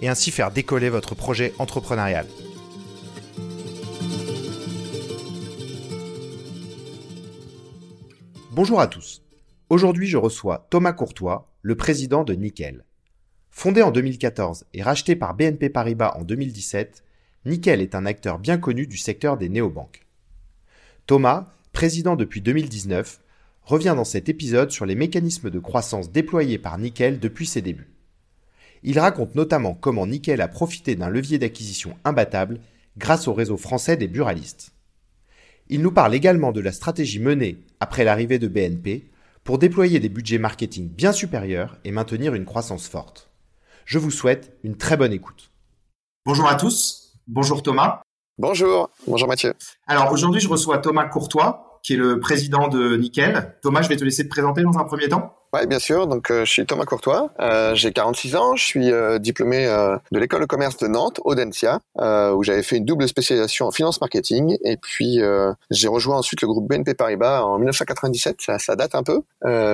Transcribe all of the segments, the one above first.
et ainsi faire décoller votre projet entrepreneurial. Bonjour à tous. Aujourd'hui, je reçois Thomas Courtois, le président de Nickel. Fondé en 2014 et racheté par BNP Paribas en 2017, Nickel est un acteur bien connu du secteur des néobanques. Thomas, président depuis 2019, revient dans cet épisode sur les mécanismes de croissance déployés par Nickel depuis ses débuts. Il raconte notamment comment Nickel a profité d'un levier d'acquisition imbattable grâce au réseau français des buralistes. Il nous parle également de la stratégie menée après l'arrivée de BNP pour déployer des budgets marketing bien supérieurs et maintenir une croissance forte. Je vous souhaite une très bonne écoute. Bonjour à tous, bonjour Thomas. Bonjour, bonjour Mathieu. Alors aujourd'hui je reçois Thomas Courtois qui est le président de Nickel. Thomas, je vais te laisser te présenter dans un premier temps. Ouais, bien sûr. Donc, euh, je suis Thomas Courtois. Euh, j'ai 46 ans. Je suis euh, diplômé de l'école de commerce de Nantes, Audencia, où j'avais fait une double spécialisation en finance marketing. Et puis, j'ai rejoint ensuite le groupe BNP Paribas en 1997. Ça, ça date un peu,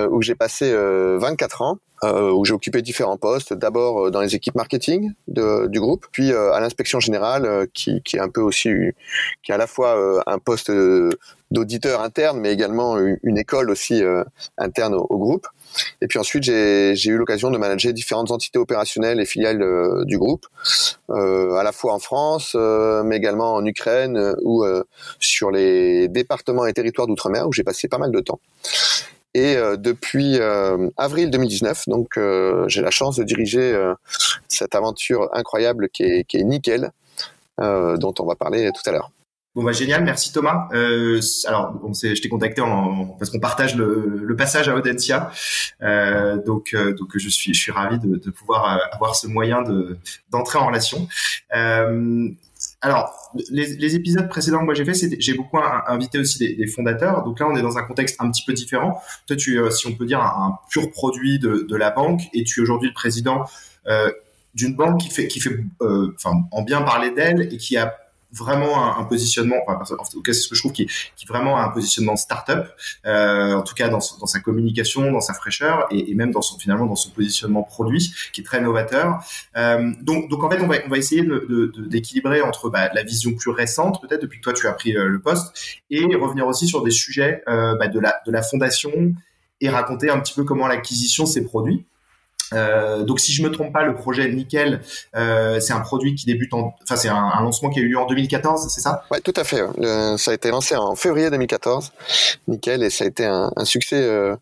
où j'ai passé 24 ans. où j'ai occupé différents postes, d'abord dans les équipes marketing de, du groupe, puis à l'inspection générale, qui, qui est un peu aussi, qui est à la fois un poste d'auditeur interne, mais également une, école aussi interne au groupe. Et puis ensuite, j'ai eu l'occasion de manager différentes entités opérationnelles et filiales euh, du groupe, euh, à la fois en France, euh, mais également en Ukraine ou sur les départements et territoires d'outre-mer où j'ai passé pas mal de temps. Et depuis avril 2019, donc j'ai la chance de diriger cette aventure incroyable qui est, qui est Nickel, dont on va parler tout à l'heure. Bon bah génial, merci Thomas. Euh, alors bon, je t'ai contacté en, parce qu'on partage le, le, passage à Audencia, euh, donc euh, donc je suis je suis ravi de, de pouvoir euh, avoir ce moyen de d'entrer en relation. Euh, alors les, les, épisodes précédents que moi j'ai fait, j'ai beaucoup invité aussi des, des, fondateurs. Donc là on est dans un contexte un petit peu différent. Toi tu es, si on peut dire un, un pur produit de, de, la banque et tu es aujourd'hui le président d'une banque qui fait qui fait enfin en bien parler d'elle et qui a vraiment un, positionnement, enfin, en tout cas c'est ce que je trouve qui, qui vraiment un positionnement startup, euh, en tout cas dans, dans, sa communication, dans sa fraîcheur et, et, même dans son finalement dans son positionnement produit qui est très novateur. Euh, donc donc en fait on va on va essayer de, d'équilibrer entre bah, la vision plus récente peut-être depuis que toi tu as pris euh, le poste et revenir aussi sur des sujets euh, bah, de la de la fondation et raconter un petit peu comment l'acquisition s'est produite. Euh, donc si je me trompe pas, le projet Nickel, euh, c'est un produit qui débute en, enfin c'est un, lancement qui a eu lieu en 2014, c'est ça? Ouais, tout à fait. ça a été lancé en février 2014, Nickel, et ça a été un, succès euh,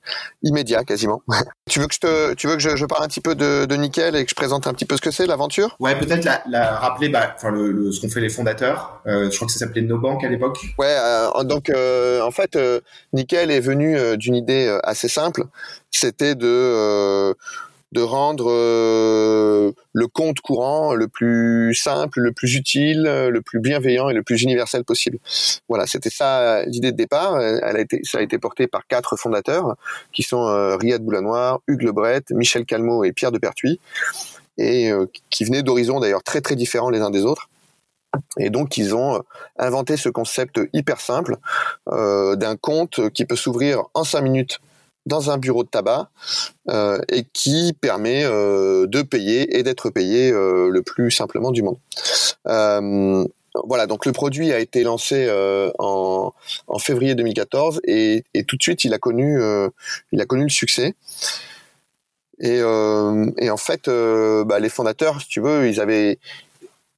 immédiat quasiment. tu veux que je te, tu veux que je, parle un petit peu de, de, Nickel et que je présente un petit peu ce que c'est l'aventure? Ouais, peut-être la, la, rappeler, bah, enfin le, ce qu'ont fait les fondateurs. je crois que ça s'appelait NoBank à l'époque. Ouais, donc en fait, Nickel est venu d'une idée assez simple. C'était de de rendre euh, le compte courant le plus simple, le plus utile, le plus bienveillant et le plus universel possible. Voilà, c'était ça l'idée de départ. Elle a été, ça a été porté par quatre fondateurs qui sont euh, Riyad Boulanoir, Hugues Lebret, Michel Calmot et Pierre de Pertuis, et euh, qui venaient d'horizons d'ailleurs très très différents les uns des autres. Et donc ils ont inventé ce concept hyper simple d'un compte qui peut s'ouvrir en cinq minutes dans un bureau de tabac euh, et qui permet euh, de payer et d'être payé euh, le plus simplement du monde. voilà, donc le produit a été lancé en, en, février 2014 et, et, tout de suite il a connu il a connu le succès. Et, et en fait, bah, les fondateurs, si tu veux, ils avaient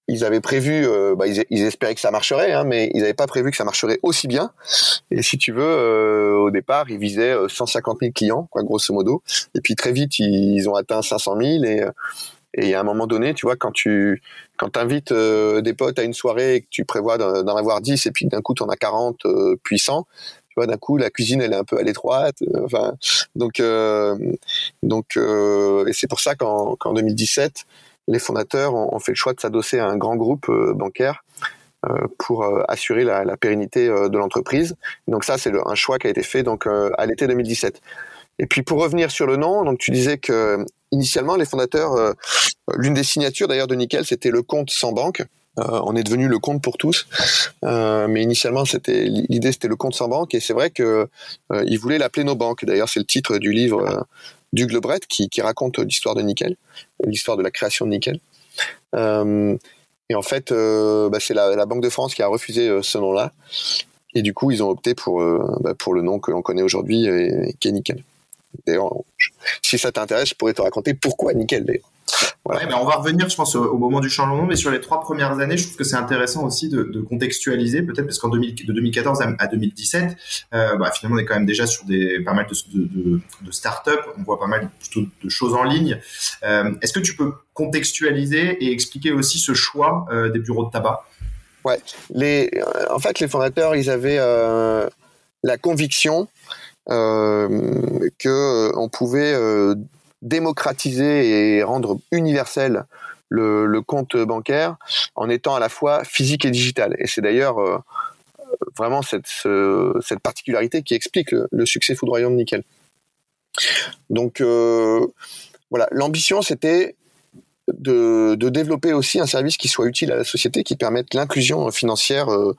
ils avaient prévu, euh, bah, ils, espéraient que ça marcherait, hein, mais ils n'avaient pas prévu que ça marcherait aussi bien. Et si tu veux, euh, au départ, ils visaient 150 euh, 000 clients, quoi, grosso modo. Et puis très vite, ils, ont atteint 500 000. Et, et à un moment donné, tu vois, quand tu quand invites des potes à une soirée et que tu prévois d'en avoir 10 et puis d'un coup, tu en as 40 puissants, tu vois, d'un coup, la cuisine, elle est un peu à l'étroite. Enfin, donc, donc, et c'est pour ça qu'en 2017, les fondateurs ont, fait le choix de s'adosser à un grand groupe bancaire pour assurer la, pérennité de l'entreprise. Donc ça, c'est un choix qui a été fait donc à l'été 2017. Et puis pour revenir sur le nom, donc tu disais que initialement les fondateurs, l'une des signatures d'ailleurs de Nickel, c'était le compte sans banque. Euh, on est devenu le compte pour tous, euh, mais initialement c'était l'idée c'était le compte sans banque et c'est vrai que euh, ils voulaient l'appeler nos banques. D'ailleurs c'est le titre du livre du Globret qui, raconte l'histoire de Nickel, l'histoire de la création de Nickel. et en fait bah, c'est la, Banque de France qui a refusé ce nom-là et du coup ils ont opté pour bah, pour le nom que l'on connaît aujourd'hui qui est Nickel. D'ailleurs si ça t'intéresse je pourrais te raconter pourquoi Nickel d'ailleurs. Ouais, on va revenir, je pense, au, moment du changement, mais sur les trois premières années, je trouve que c'est intéressant aussi de, de contextualiser, peut-être parce qu'en de 2014 à, 2017, euh, bah, finalement, on est quand même déjà sur des pas mal de, de, de start-up, on voit pas mal plutôt de choses en ligne. Euh, Est-ce que tu peux contextualiser et expliquer aussi ce choix euh, des bureaux de tabac? Ouais, les, en fait, les fondateurs, ils avaient la conviction que on pouvait démocratiser et rendre universel le, compte bancaire en étant à la fois physique et digital. Et c'est d'ailleurs euh, vraiment cette, particularité qui explique le, succès foudroyant de Nickel. Donc euh, voilà, l'ambition c'était de, développer aussi un service qui soit utile à la société, qui permette l'inclusion financière, euh,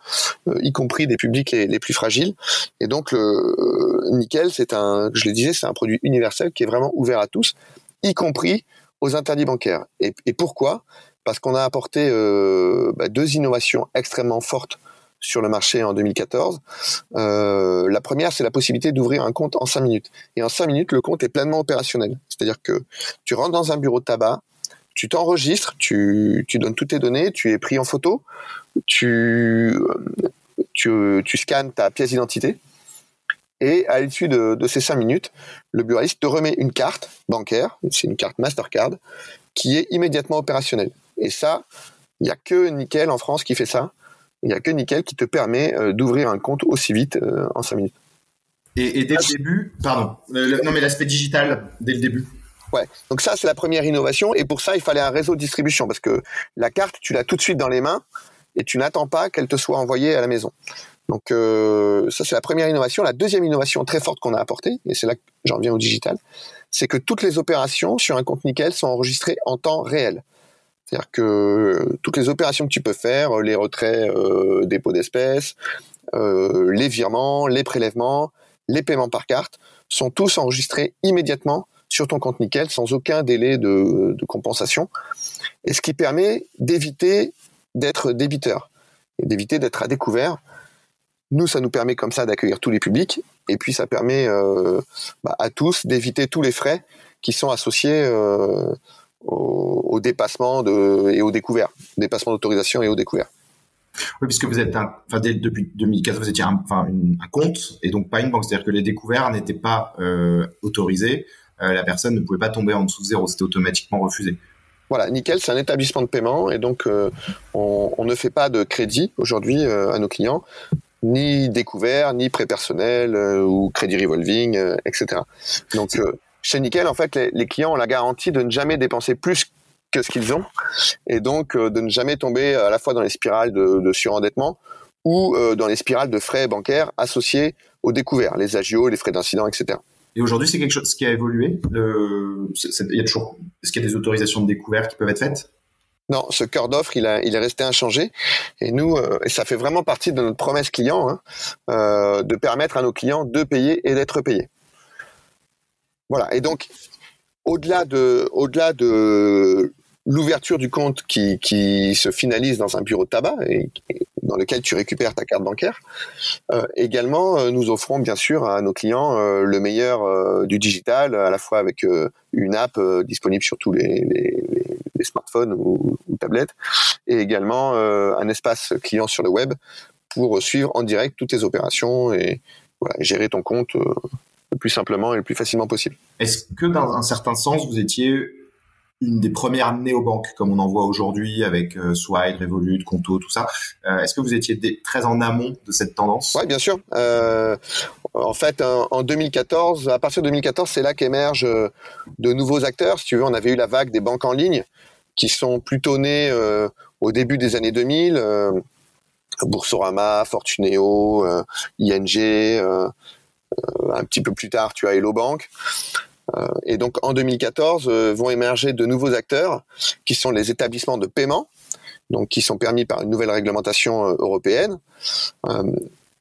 y compris des publics les, plus fragiles. Et donc, le nickel, c'est un, je le disais, c'est un produit universel qui est vraiment ouvert à tous, y compris aux interdits bancaires. Et, pourquoi? Parce qu'on a apporté euh, bah, deux innovations extrêmement fortes sur le marché en 2014. Euh, la première, c'est la possibilité d'ouvrir un compte en cinq minutes. Et en cinq minutes, le compte est pleinement opérationnel. C'est-à-dire que tu rentres dans un bureau de tabac, tu t'enregistres, tu, donnes toutes tes données, tu es pris en photo, tu, tu scannes ta pièce d'identité, et à l'issue de, ces cinq minutes, le buraliste te remet une carte bancaire, c'est une carte Mastercard, qui est immédiatement opérationnelle. Et ça, il n'y a que Nickel en France qui fait ça. Il n'y a que Nickel qui te permet euh, d'ouvrir un compte aussi vite euh, en cinq minutes. Et, dès le début, pardon, non mais l'aspect digital, dès le début. Ouais. Donc ça, c'est la première innovation. Et pour ça, il fallait un réseau de distribution parce que la carte, tu l'as tout de suite dans les mains et tu n'attends pas qu'elle te soit envoyée à la maison. Donc euh, ça, c'est la première innovation. La deuxième innovation très forte qu'on a apportée, et c'est là que j'en viens au digital, c'est que toutes les opérations sur un compte nickel sont enregistrées en temps réel. C'est-à-dire que toutes les opérations que tu peux faire, les retraits, euh, dépôts d'espèces, euh, les virements, les prélèvements, les paiements par carte, sont tous enregistrés immédiatement sur ton compte nickel sans aucun délai de, compensation. Et ce qui permet d'éviter d'être débiteur d'éviter d'être à découvert. Nous, ça nous permet comme ça d'accueillir tous les publics et puis ça permet euh, bah, à tous d'éviter tous les frais qui sont associés euh, au, dépassement de, et au découvert, dépassement d'autorisation et au découvert. Oui, puisque vous êtes, depuis 2014, vous étiez un compte et donc pas une banque, c'est-à-dire que les découverts n'étaient pas euh, autorisés. Euh, la personne ne pouvait pas tomber en dessous de zéro, c'était automatiquement refusé. Voilà, Nickel, c'est un établissement de paiement et donc euh, on, ne fait pas de crédit aujourd'hui euh, à nos clients, ni découvert, ni prêt personnel ou crédit revolving, etc. Donc chez Nickel, en fait, les, clients ont la garantie de ne jamais dépenser plus que ce qu'ils ont et donc de ne jamais tomber à la fois dans les spirales de, de surendettement ou dans les spirales de frais bancaires associés aux découverts, les agios, les frais d'incident, etc. Et aujourd'hui, c'est quelque chose qui a évolué. il y a toujours, est-ce qu'il y a des autorisations de découvert qui peuvent être faites? Non, ce cœur d'offre, il, est resté inchangé. Et nous, euh, ça fait vraiment partie de notre promesse client, hein, euh, de permettre à nos clients de payer et d'être payés. Voilà. Et donc, au-delà de, au-delà de l'ouverture du compte qui, qui, se finalise dans un bureau de tabac et, dans lequel tu récupères ta carte bancaire. Euh, également, euh, nous offrons bien sûr à nos clients euh, le meilleur euh, du digital, à la fois avec une app disponible sur tous les, les, les smartphones ou, ou, tablettes, et également un espace client sur le web pour suivre en direct toutes tes opérations et voilà, gérer ton compte le plus simplement et le plus facilement possible. Est-ce que dans un certain sens, vous étiez une des premières néobanques comme on en voit aujourd'hui avec euh, Revolut, Conto, tout ça. Euh, Est-ce que vous étiez très en amont de cette tendance? Oui, bien sûr. Euh, en fait, en, 2014, à partir de 2014, c'est là qu'émergent euh, de nouveaux acteurs. Si tu veux, on avait eu la vague des banques en ligne qui sont plutôt nés au début des années 2000. Boursorama, Fortuneo, ING, un petit peu plus tard, tu as Hello Bank. Et donc en 2014 vont émerger de nouveaux acteurs qui sont les établissements de paiement, donc qui sont permis par une nouvelle réglementation européenne.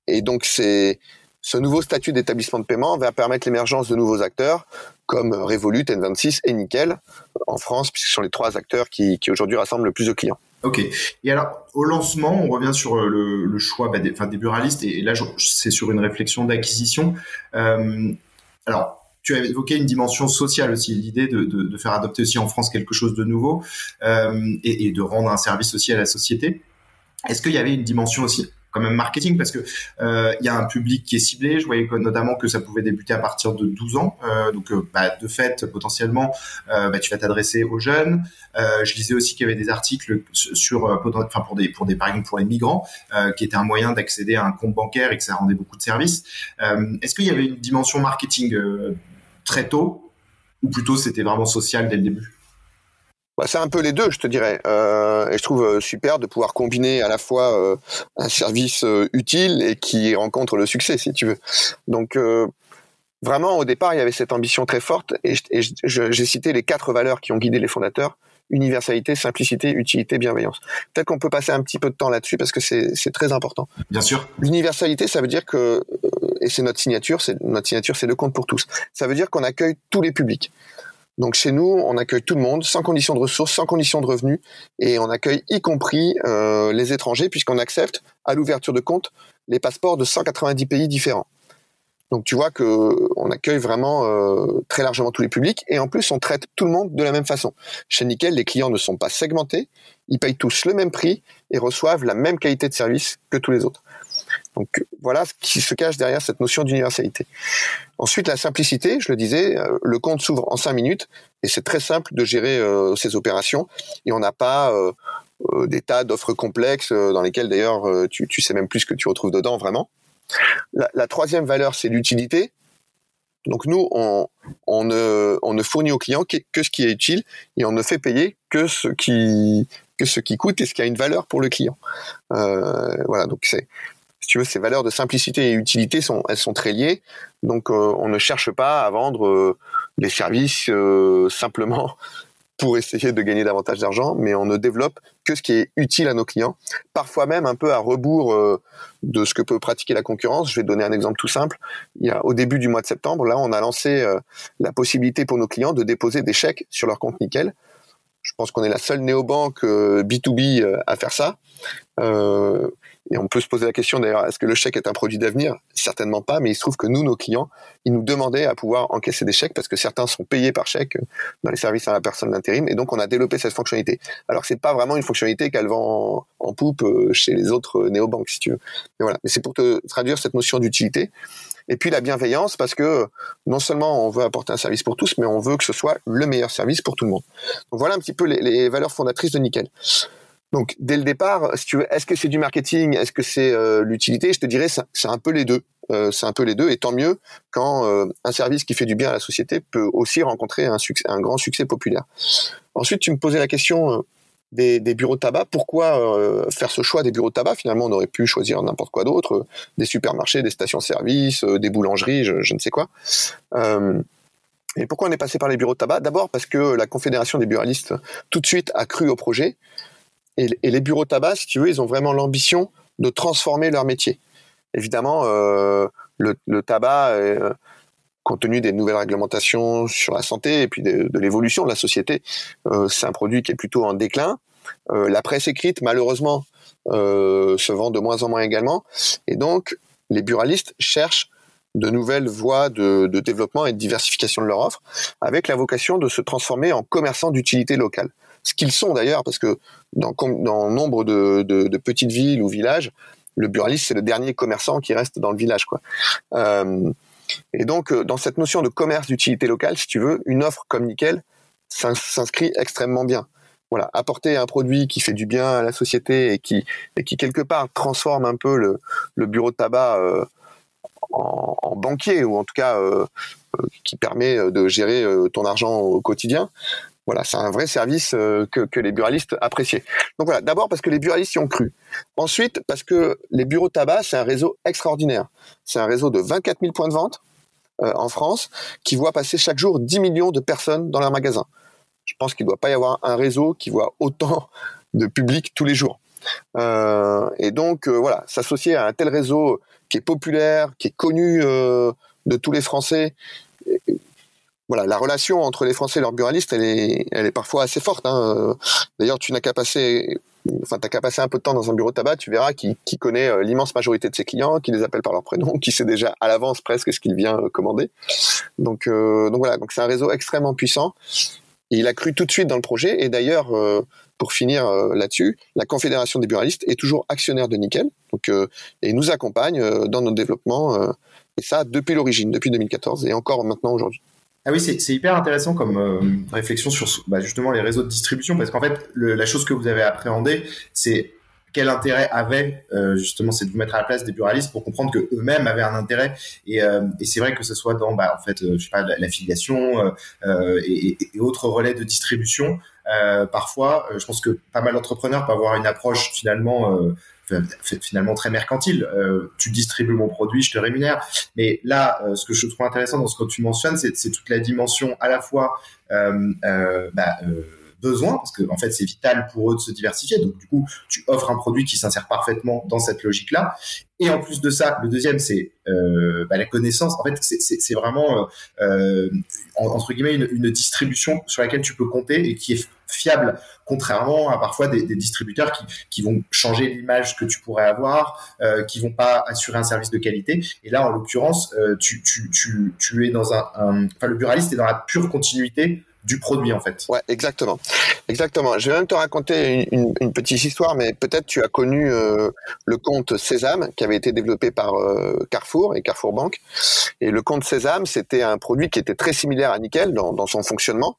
et donc c'est ce nouveau statut d'établissement de paiement va permettre l'émergence de nouveaux acteurs comme Revolut, N26 et Nickel en France, puisque ce sont les trois acteurs qui, aujourd'hui rassemblent le plus de clients. Ok. Et alors, au lancement, on revient sur euh, le, choix bah, des, buralistes, et, là, c'est sur une réflexion d'acquisition. Euh, alors, tu as évoqué une dimension sociale aussi, l'idée de, faire adopter aussi en France quelque chose de nouveau euh, et, de rendre un service aussi à la société. Est-ce qu'il y avait une dimension aussi quand même marketing? Parce que euh, il y a un public qui est ciblé. Je voyais notamment que ça pouvait débuter à partir de 12 ans. Euh, donc, bah, de fait, potentiellement, bah, tu vas t'adresser aux jeunes. je lisais aussi qu'il y avait des articles sur, enfin pour des, pour des, par exemple pour les migrants, qui était un moyen d'accéder à un compte bancaire et que ça rendait beaucoup de services. Est-ce qu'il y avait une dimension marketing très tôt ou plutôt c'était vraiment social dès le début bah, c'est un peu les deux, je te dirais. Euh, et je trouve euh, super de pouvoir combiner à la fois euh, un service euh, utile et qui rencontre le succès, si tu veux. Donc, vraiment, au départ, il y avait cette ambition très forte. Et, j'ai cité les quatre valeurs qui ont guidé les fondateurs universalité, simplicité, utilité, bienveillance. Peut-être qu'on peut passer un petit peu de temps là-dessus parce que c'est très important. Bien sûr. L'universalité, ça veut dire que, et c'est notre signature, c'est notre signature, c'est le compte pour tous. Ça veut dire qu'on accueille tous les publics. Donc chez nous, on accueille tout le monde, sans condition de ressources, sans condition de revenus, et on accueille y compris euh, les étrangers, puisqu'on accepte à l'ouverture de compte les passeports de 190 pays différents. Donc tu vois que on accueille vraiment euh, très largement tous les publics, et en plus on traite tout le monde de la même façon. Chez Nickel, les clients ne sont pas segmentés, ils payent tous le même prix et reçoivent la même qualité de service que tous les autres. Donc voilà ce qui se cache derrière cette notion d'universalité. Ensuite, la simplicité, je le disais, euh, le compte s'ouvre en cinq minutes et c'est très simple de gérer euh, ces opérations et on n'a pas euh, des tas d'offres complexes dans lesquelles d'ailleurs tu, sais même plus ce que tu retrouves dedans vraiment. La, troisième valeur, c'est l'utilité. Donc nous, on, on, ne, on ne fournit aux clients que, que, ce qui est utile et on ne fait payer que ce qui que ce qui coûte et ce qui a une valeur pour le client. voilà, donc c'est si tu veux, ces valeurs de simplicité et utilité sont, elles sont très liées. Donc, euh, on ne cherche pas à vendre euh, des services euh, simplement pour essayer de gagner davantage d'argent, mais on ne développe que ce qui est utile à nos clients. Parfois même un peu à rebours de ce que peut pratiquer la concurrence. Je vais donner un exemple tout simple. Il y a, au début du mois de septembre, là, on a lancé la possibilité pour nos clients de déposer des chèques sur leur compte Nickel. Je pense qu'on est la seule néobanque B2B à faire ça. Et on peut se poser la question d'ailleurs, est-ce que le chèque est un produit d'avenir? Certainement pas, mais il se trouve que nous, nos clients, ils nous demandaient à pouvoir encaisser des chèques parce que certains sont payés par chèque dans les services à la personne d'intérim, et donc on a développé cette fonctionnalité. Alors c'est pas vraiment une fonctionnalité qu'elle vend en, poupe euh, chez les autres néobanques, si tu veux. Mais voilà, mais c'est pour te traduire cette notion d'utilité. Et puis la bienveillance, parce que non seulement on veut apporter un service pour tous, mais on veut que ce soit le meilleur service pour tout le monde. Donc voilà un petit peu les valeurs fondatrices de Nickel. Donc dès le départ, est-ce que c'est du marketing, est-ce que c'est euh, l'utilité? Je te dirais c'est un peu les deux. Euh, c'est un peu les deux, et tant mieux quand euh, un service qui fait du bien à la société peut aussi rencontrer un, grand succès populaire. Ensuite, tu me posais la question des, bureaux de tabac. Pourquoi faire ce choix des bureaux de tabac? Finalement, on aurait pu choisir n'importe quoi d'autre, des supermarchés, des stations-service, des boulangeries, je, je, ne sais quoi. Et pourquoi on est passé par les bureaux de tabac? D'abord parce que la Confédération des buralistes tout de suite a cru au projet et, les bureaux tabac, si tu veux, ils ont vraiment l'ambition de transformer leur métier. Évidemment, euh, le, tabac, euh, compte tenu des nouvelles réglementations sur la santé et puis de, l'évolution de la société, euh, c'est un produit qui est plutôt en déclin. la presse écrite, malheureusement, se vend de moins en moins également. Et donc, les buralistes cherchent de nouvelles voies de, de, développement et de diversification de leur offre, avec la vocation de se transformer en commerçants d'utilité locale ce qu'ils sont d'ailleurs, parce que dans, nombre de, petites villes ou villages, le buraliste c'est le dernier commerçant qui reste dans le village, quoi. Euh, et donc, euh, dans cette notion de commerce d'utilité locale, si tu veux, une offre comme Nickel s'inscrit extrêmement bien. Voilà, apporter un produit qui fait du bien à la société et qui, et qui quelque part transforme un peu le, bureau de tabac euh, en, banquier ou en tout cas qui permet de gérer ton argent au quotidien Voilà, c'est un vrai service que, que les buralistes appréciaient. Donc voilà, d'abord parce que les buralistes y ont cru. Ensuite, parce que les bureaux tabac, c'est un réseau extraordinaire. C'est un réseau de 24 000 points de vente en France qui voit passer chaque jour 10 millions de personnes dans leurs magasins. Je pense qu'il ne doit pas y avoir un réseau qui voit autant de public tous les jours. Euh, et donc euh, voilà, s'associer à un tel réseau qui est populaire, qui est connu euh, de tous les Français. Voilà, la relation entre les Français et leurs buralistes, elle est, elle est parfois assez forte. Hein. D'ailleurs, tu n'as qu'à passer, enfin, qu'à passer un peu de temps dans un bureau de tabac, tu verras qui, qui connaît l'immense majorité de ses clients, qui les appelle par leur prénom, qui sait déjà à l'avance presque ce qu'il vient commander. Donc, donc voilà, donc c'est un réseau extrêmement puissant. Il a cru tout de suite dans le projet. Et d'ailleurs, pour finir euh, là-dessus, la Confédération des buralistes est toujours actionnaire de Nickel, donc euh, et nous accompagne euh, dans notre développement et ça depuis l'origine, depuis 2014 et encore maintenant aujourd'hui. Ah oui, c'est hyper intéressant comme réflexion sur bah, justement les réseaux de distribution parce qu'en fait, la chose que vous avez appréhendée, c'est quel intérêt avait justement c'est de vous mettre à la place des buralistes pour comprendre que eux-mêmes avaient un intérêt. Et, et c'est vrai que ce soit dans bah, en fait je sais pas l'affiliation et, et, autres relais de distribution euh, parfois, euh, je pense que pas mal d'entrepreneurs peuvent avoir une approche finalement euh, finalement très mercantile. tu distribues mon produit, je te rémunère. Mais là, ce que je trouve intéressant dans ce que tu mentionnes, c'est toute la dimension à la fois bah, besoin, parce que en fait c'est vital pour eux de se diversifier. Donc du coup, tu offres un produit qui s'insère parfaitement dans cette logique-là. Et en plus de ça, le deuxième c'est euh, bah, la connaissance. En fait, c'est vraiment euh, euh entre guillemets une, une, distribution sur laquelle tu peux compter et qui est fiable, contrairement à parfois des, distributeurs qui, vont changer l'image que tu pourrais avoir, euh, qui vont pas assurer un service de qualité. Et là, en l'occurrence, euh, tu, es dans un, le buraliste est dans la pure continuité du produit en fait. Ouais, exactement, exactement. Je vais même te raconter une, petite histoire, mais peut-être tu as connu euh, le compte Sésame qui avait été développé par euh, Carrefour et Carrefour Bank. Et le compte Sésame, c'était un produit qui était très similaire à Nickel dans, son fonctionnement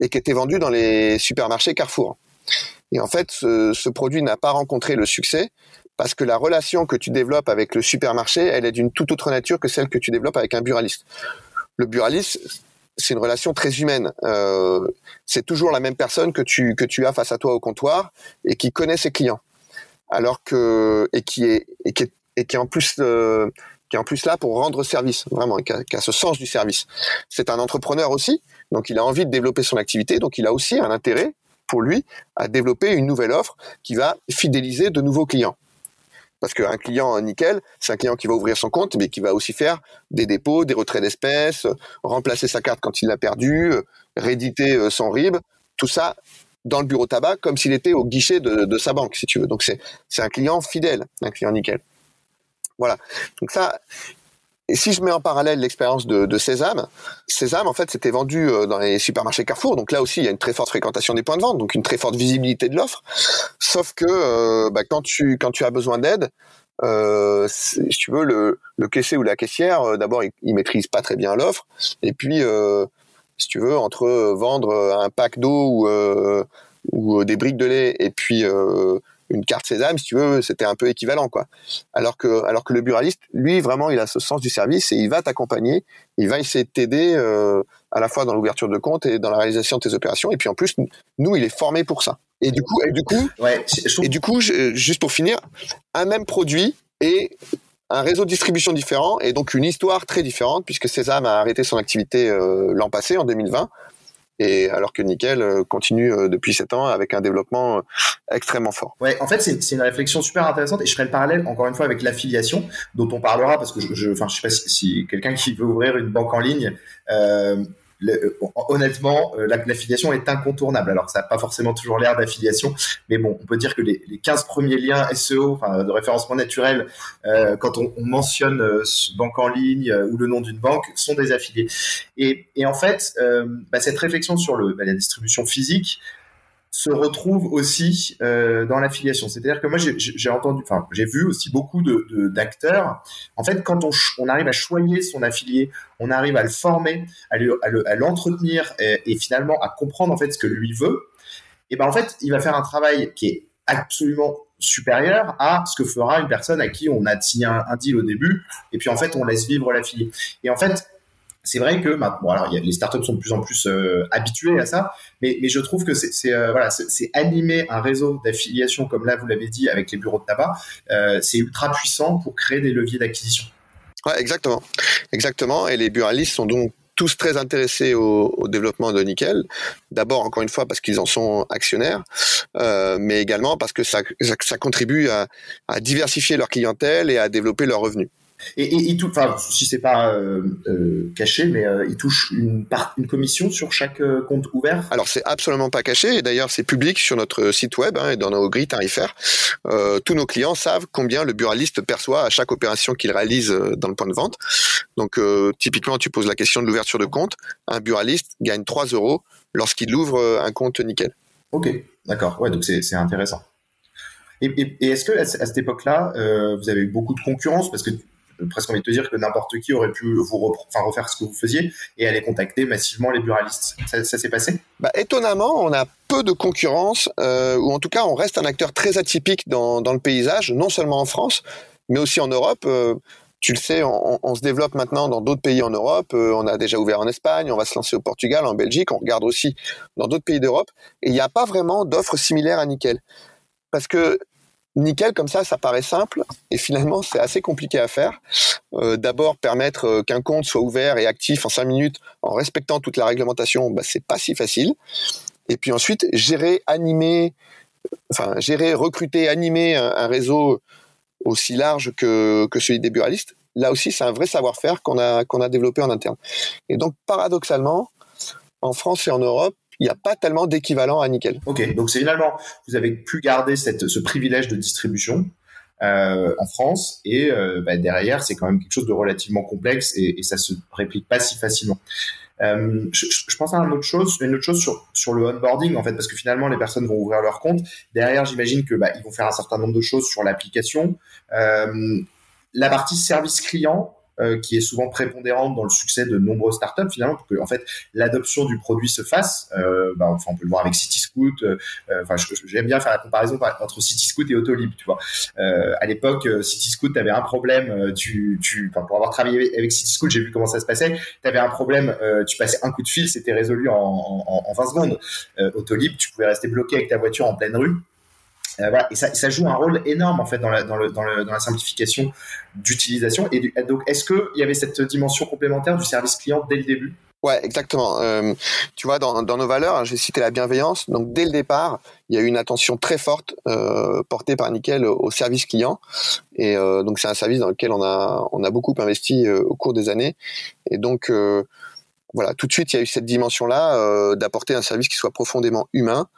et qui était vendu dans les supermarchés Carrefour. Et en fait, ce, ce produit n'a pas rencontré le succès parce que la relation que tu développes avec le supermarché, elle est d'une toute autre nature que celle que tu développes avec un buraliste. Le buraliste, c'est une relation très humaine. Euh, c'est toujours la même personne que tu que tu as face à toi au comptoir et qui connaît ses clients. Alors que et qui est et qui est, et qui est en plus euh, qui est en plus là pour rendre service, vraiment, qui a, qui a ce sens du service. C'est un entrepreneur aussi, donc il a envie de développer son activité, donc il a aussi un intérêt pour lui à développer une nouvelle offre qui va fidéliser de nouveaux clients. Parce qu'un client nickel, c'est un client qui va ouvrir son compte, mais qui va aussi faire des dépôts, des retraits d'espèces, remplacer sa carte quand il l'a perdue, rééditer euh, son RIB, tout ça dans le bureau tabac comme s'il était au guichet de, sa banque, si tu veux. Donc c'est c'est un client fidèle, un client nickel. Voilà. Donc ça, et si je mets en parallèle l'expérience de, Sésame, Sésame, en fait, c'était vendu euh, dans les supermarchés Carrefour. Donc là aussi, il y a une très forte fréquentation des points de vente, donc une très forte visibilité de l'offre. Sauf que euh, bah, quand tu quand tu as besoin d'aide, euh, si tu veux, le, le caissier ou la caissière, d'abord, il, il, maîtrise pas très bien l'offre. Et puis, si tu veux, entre vendre un pack d'eau ou, ou des briques de lait et puis une carte Sésame, si tu veux, c'était un peu équivalent, quoi. Alors que, alors que le buraliste, lui, vraiment, il a ce sens du service et il va t'accompagner, il va essayer de t'aider euh, à la fois dans l'ouverture de compte et dans la réalisation de tes opérations. Et puis en plus, nous, il est formé pour ça. Et du coup, et du coup, ouais, et du coup, juste pour finir, un même produit et un réseau de distribution différent et donc une histoire très différente puisque Sésame a arrêté son activité euh, l'an passé en 2020 et alors que Nickel euh, continue euh, depuis 7 ans avec un développement euh, extrêmement fort. Ouais, en fait, c'est une réflexion super intéressante et je ferai le parallèle encore une fois avec l'affiliation dont on parlera parce que je, je, je sais pas si, quelqu'un qui veut ouvrir une banque en ligne, le, honnêtement, euh, l'affiliation est incontournable. Alors, ça n'a pas forcément toujours l'air d'affiliation, mais bon, on peut dire que les, les 15 premiers liens SEO, enfin, de référencement naturel, euh, quand on, on mentionne euh, banque en ligne euh, ou le nom d'une banque, sont des affiliés. Et, et en fait, bah, cette réflexion sur le, bah, la distribution physique, se retrouve aussi euh, dans l'affiliation. C'est-à-dire que moi, j'ai entendu, enfin, j'ai vu aussi beaucoup de d'acteurs. En fait, quand on, on, arrive à choyer son affilié, on arrive à le former, à l'entretenir et, et, finalement à comprendre en fait ce que lui veut. Et ben en fait, il va faire un travail qui est absolument supérieur à ce que fera une personne à qui on a signé un, un deal au début et puis en fait on laisse vivre l'affilié. Et en fait, c'est vrai que a, les startups sont de plus en plus euh, habituées à ça, mais, je trouve que c'est euh, animer un réseau d'affiliation comme là vous l'avez dit avec les bureaux de tabac, euh, c'est ultra puissant pour créer des leviers d'acquisition. Ouais, exactement, exactement. Et les buralistes sont donc tous très intéressés au, développement de nickel. D'abord, encore une fois, parce qu'ils en sont actionnaires, euh, mais également parce que ça, contribue à diversifier leur clientèle et à développer leurs revenus. Et, il touche, enfin, si c'est pas euh, euh, caché, mais euh, il touche une, part, une commission sur chaque euh, compte ouvert? Alors c'est absolument pas caché, et d'ailleurs c'est public sur notre site web hein, et dans nos grilles tarifaires. Tous nos clients savent combien le buraliste perçoit à chaque opération qu'il réalise dans le point de vente. Donc typiquement, tu poses la question de l'ouverture de compte, un buraliste gagne 3 euros lorsqu'il ouvre un compte nickel. Ok, d'accord. Ouais, donc c'est intéressant. Et, et, et est-ce que à, cette époque-là, euh, vous avez eu beaucoup de concurrence? Parce que presque envie de te dire que n'importe qui aurait pu vous refaire ce que vous faisiez et aller contacter massivement les buralistes. Ça, s'est passé? Bah, Étonnamment, on a peu de concurrence, euh, ou en tout cas, on reste un acteur très atypique dans, dans le paysage, non seulement en France, mais aussi en Europe. Euh, tu le sais, on, on, se développe maintenant dans d'autres pays en Europe. Euh, on a déjà ouvert en Espagne, on va se lancer au Portugal, en Belgique. On regarde aussi dans d'autres pays d'Europe. Et il n'y a pas vraiment d'offres similaires à Nickel. Parce que Nickel, comme ça, ça paraît simple, et finalement, c'est assez compliqué à faire. Euh, D'abord, permettre euh, qu'un compte soit ouvert et actif en cinq minutes en respectant toute la réglementation, bah, c'est pas si facile. Et puis ensuite, gérer, animer, enfin, gérer, recruter, animer un, un réseau aussi large que, que celui des buralistes, là aussi, c'est un vrai savoir-faire qu'on a, qu'on a développé en interne. Et donc, paradoxalement, en France et en Europe, il n'y a pas tellement d'équivalent à nickel. Ok, donc c'est finalement, vous avez pu garder cette, ce privilège de distribution euh, en France et euh, bah, derrière, c'est quand même quelque chose de relativement complexe et, et ça se réplique pas si facilement. Euh, je, je, pense à une autre chose, une autre chose sur sur le onboarding en fait, parce que finalement les personnes vont ouvrir leur compte. Derrière, j'imagine que bah, ils vont faire un certain nombre de choses sur l'application. Euh, la partie service client, qui est souvent prépondérante dans le succès de nombreuses startups finalement pour que en fait l'adoption du produit se fasse. Euh, bah, enfin, on peut le voir avec CityScoot. Euh, enfin, j'aime bien faire la comparaison entre CityScoot et Autolib. Tu vois, euh, à l'époque, CityScoot, avait un problème. Tu, tu, pour avoir travaillé avec CityScoot, j'ai vu comment ça se passait. Tu avais un problème, tu passais un coup de fil, c'était résolu en, en, en 20 secondes. Autolib, tu pouvais rester bloqué avec ta voiture en pleine rue euh. Et ça, joue un rôle énorme en fait dans la, simplification d'utilisation. Et donc, est-ce qu'il y avait cette dimension complémentaire du service client dès le début? Ouais, exactement. Euh, tu vois, dans, nos valeurs, hein, j'ai cité la bienveillance. Donc, dès le départ, il y a eu une attention très forte euh, portée par Nickel au, service client. Et donc, c'est un service dans lequel on a, on a beaucoup investi au cours des années. Et donc, voilà, tout de suite, il y a eu cette dimension-là euh, d'apporter un service qui soit profondément humain,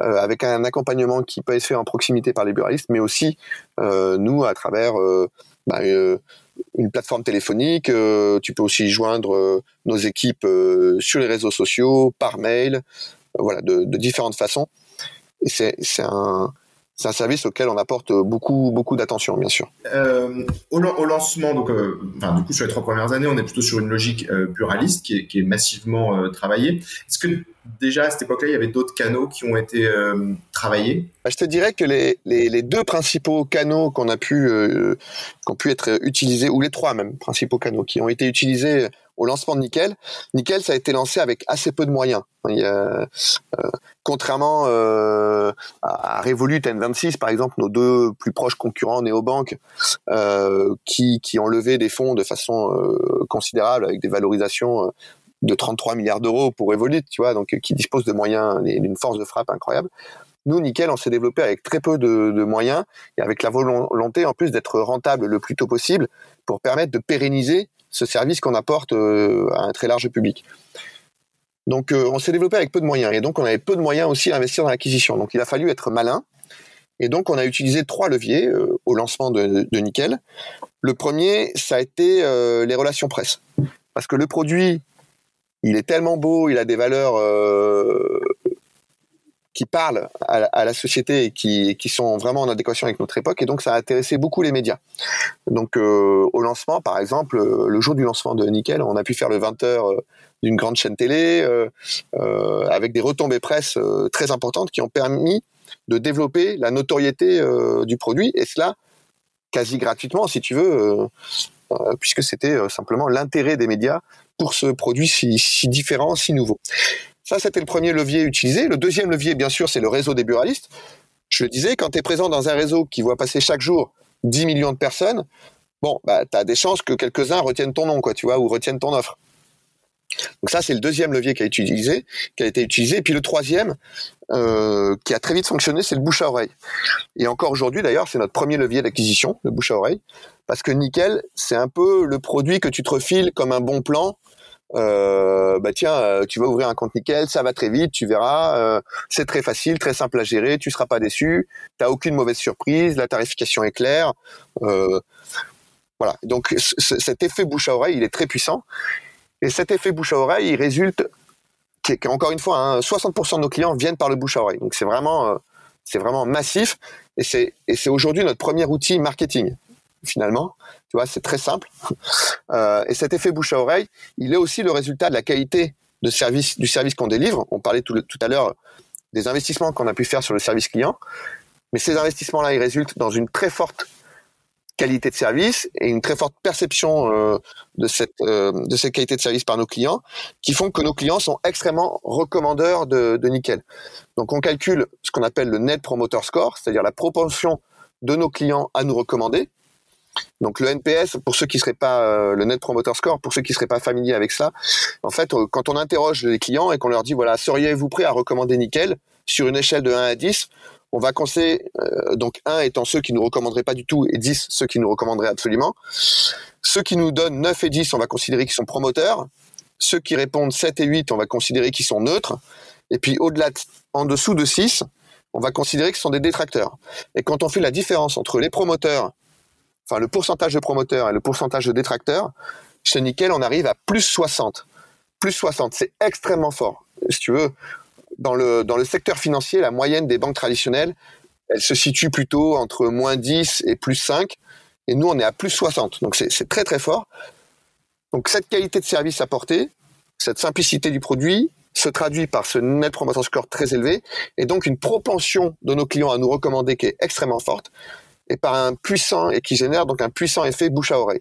euh, avec un accompagnement qui peut être fait en proximité par les buralistes, mais aussi euh, nous à travers bah, une plateforme téléphonique. tu peux aussi joindre nos équipes sur les réseaux sociaux, par mail, voilà, de, de, différentes façons. Et c'est un c'est un service auquel on apporte beaucoup beaucoup d'attention, bien sûr. Euh, au, au, lancement, donc, euh, enfin, du coup, sur les trois premières années, on est plutôt sur une logique euh, pluraliste qui est, qui est massivement travaillée. Est-ce que déjà à cette époque-là, il y avait d'autres canaux qui ont été travaillés? Bah, Je te dirais que les, les, les deux principaux canaux qu'on a pu qui ont pu être utilisés, ou les trois même principaux canaux qui ont été utilisés au lancement de Nickel. Nickel, ça a été lancé avec assez peu de moyens. A, euh, contrairement euh, à Revolut N26, par exemple, nos deux plus proches concurrents néobanques, euh, qui, qui ont levé des fonds de façon euh, considérable avec des valorisations euh, de 33 milliards d'euros pour Revolut, tu vois, donc qui disposent de moyens, d'une force de frappe incroyable. Nous, Nickel, on s'est développé avec très peu de, moyens et avec la volonté en plus d'être rentable le plus tôt possible pour permettre de pérenniser ce service qu'on apporte euh, à un très large public. Donc euh, on s'est développé avec peu de moyens et donc on avait peu de moyens aussi à investir dans l'acquisition. Donc il a fallu être malin et donc on a utilisé trois leviers euh, au lancement de, Nickel. Le premier, ça a été les relations presse parce que le produit, il est tellement beau, il a des valeurs qui parlent à, la société et qui, sont vraiment en adéquation avec notre époque. Et donc, ça a intéressé beaucoup les médias. Donc, euh, au lancement, par exemple, euh, le jour du lancement de Nickel, on a pu faire le 20h euh, d'une grande chaîne télé avec des retombées presse très importantes qui ont permis de développer la notoriété du produit. Et cela quasi gratuitement, si tu veux puisque c'était simplement l'intérêt des médias pour ce produit si différent, si nouveau. Ça, c'était le premier levier utilisé. Le deuxième levier, bien sûr, c'est le réseau des buralistes. Je le disais, quand tu es présent dans un réseau qui voit passer chaque jour 10 millions de personnes, bon, bah, tu as des chances que quelques-uns retiennent ton nom, quoi, tu vois, ou retiennent ton offre. Donc ça, c'est le deuxième levier qui a, utilisé, qui a été utilisé. Et puis le troisième, euh, qui a très vite fonctionné, c'est le bouche à oreille. Et encore aujourd'hui, d'ailleurs, c'est notre premier levier d'acquisition, le bouche à oreille, parce que Nickel, c'est un peu le produit que tu te refiles comme un bon plan. Euh, bah tiens, euh, tu vas ouvrir un compte Nickel, ça va très vite, tu verras, euh, c'est très facile, très simple à gérer, tu seras pas déçu, t'as aucune mauvaise surprise, la tarification est claire. Euh, voilà. Donc cet effet bouche à oreille, il est très puissant. Et cet effet bouche à oreille, il résulte, encore une fois, 60% hein, de nos clients viennent par le bouche à oreille. Donc c'est vraiment, euh, c'est vraiment massif. Et c'est aujourd'hui notre premier outil marketing, finalement. Tu vois, c'est très simple. Euh, et cet effet bouche à oreille, il est aussi le résultat de la qualité du service qu'on délivre. On parlait tout, à l'heure des investissements qu'on a pu faire sur le service client. Mais ces investissements-là, ils résultent dans une très forte qualité de service et une très forte perception euh, de cette euh, de qualité de service par nos clients qui font que nos clients sont extrêmement recommandeurs de, nickel. Donc on calcule ce qu'on appelle le net promoter score, c'est-à-dire la proportion de nos clients à nous recommander. Donc le NPS, pour ceux qui seraient pas euh, le Net Promoter Score, pour ceux qui seraient pas familiers avec ça, en fait, quand on interroge les clients et qu'on leur dit voilà, seriez-vous prêt à recommander Nickel sur une échelle de 1 à 10, on va conseiller, euh, donc 1 étant ceux qui nous recommanderaient pas du tout et 10 ceux qui nous recommanderaient absolument. Ceux qui nous donnent 9 et 10, on va considérer qu'ils sont promoteurs. Ceux qui répondent 7 et 8, on va considérer qu'ils sont neutres. Et puis au-delà, en dessous de 6, on va considérer que ce sont des détracteurs. Et quand on fait la différence entre les promoteurs, enfin le pourcentage de promoteurs et le pourcentage de détracteurs, chez Nickel, on arrive à plus 60. Plus 60, c'est extrêmement fort. Si tu veux, dans le, dans le secteur financier, la moyenne des banques traditionnelles, elle se situe plutôt entre moins 10 et plus 5. Et nous, on est à plus 60. Donc c'est très très fort. Donc cette qualité de service apportée, cette simplicité du produit, se traduit par ce net promoter score très élevé et donc une propension de nos clients à nous recommander qui est extrêmement forte et par un puissant et qui génère donc un puissant effet bouche à oreille.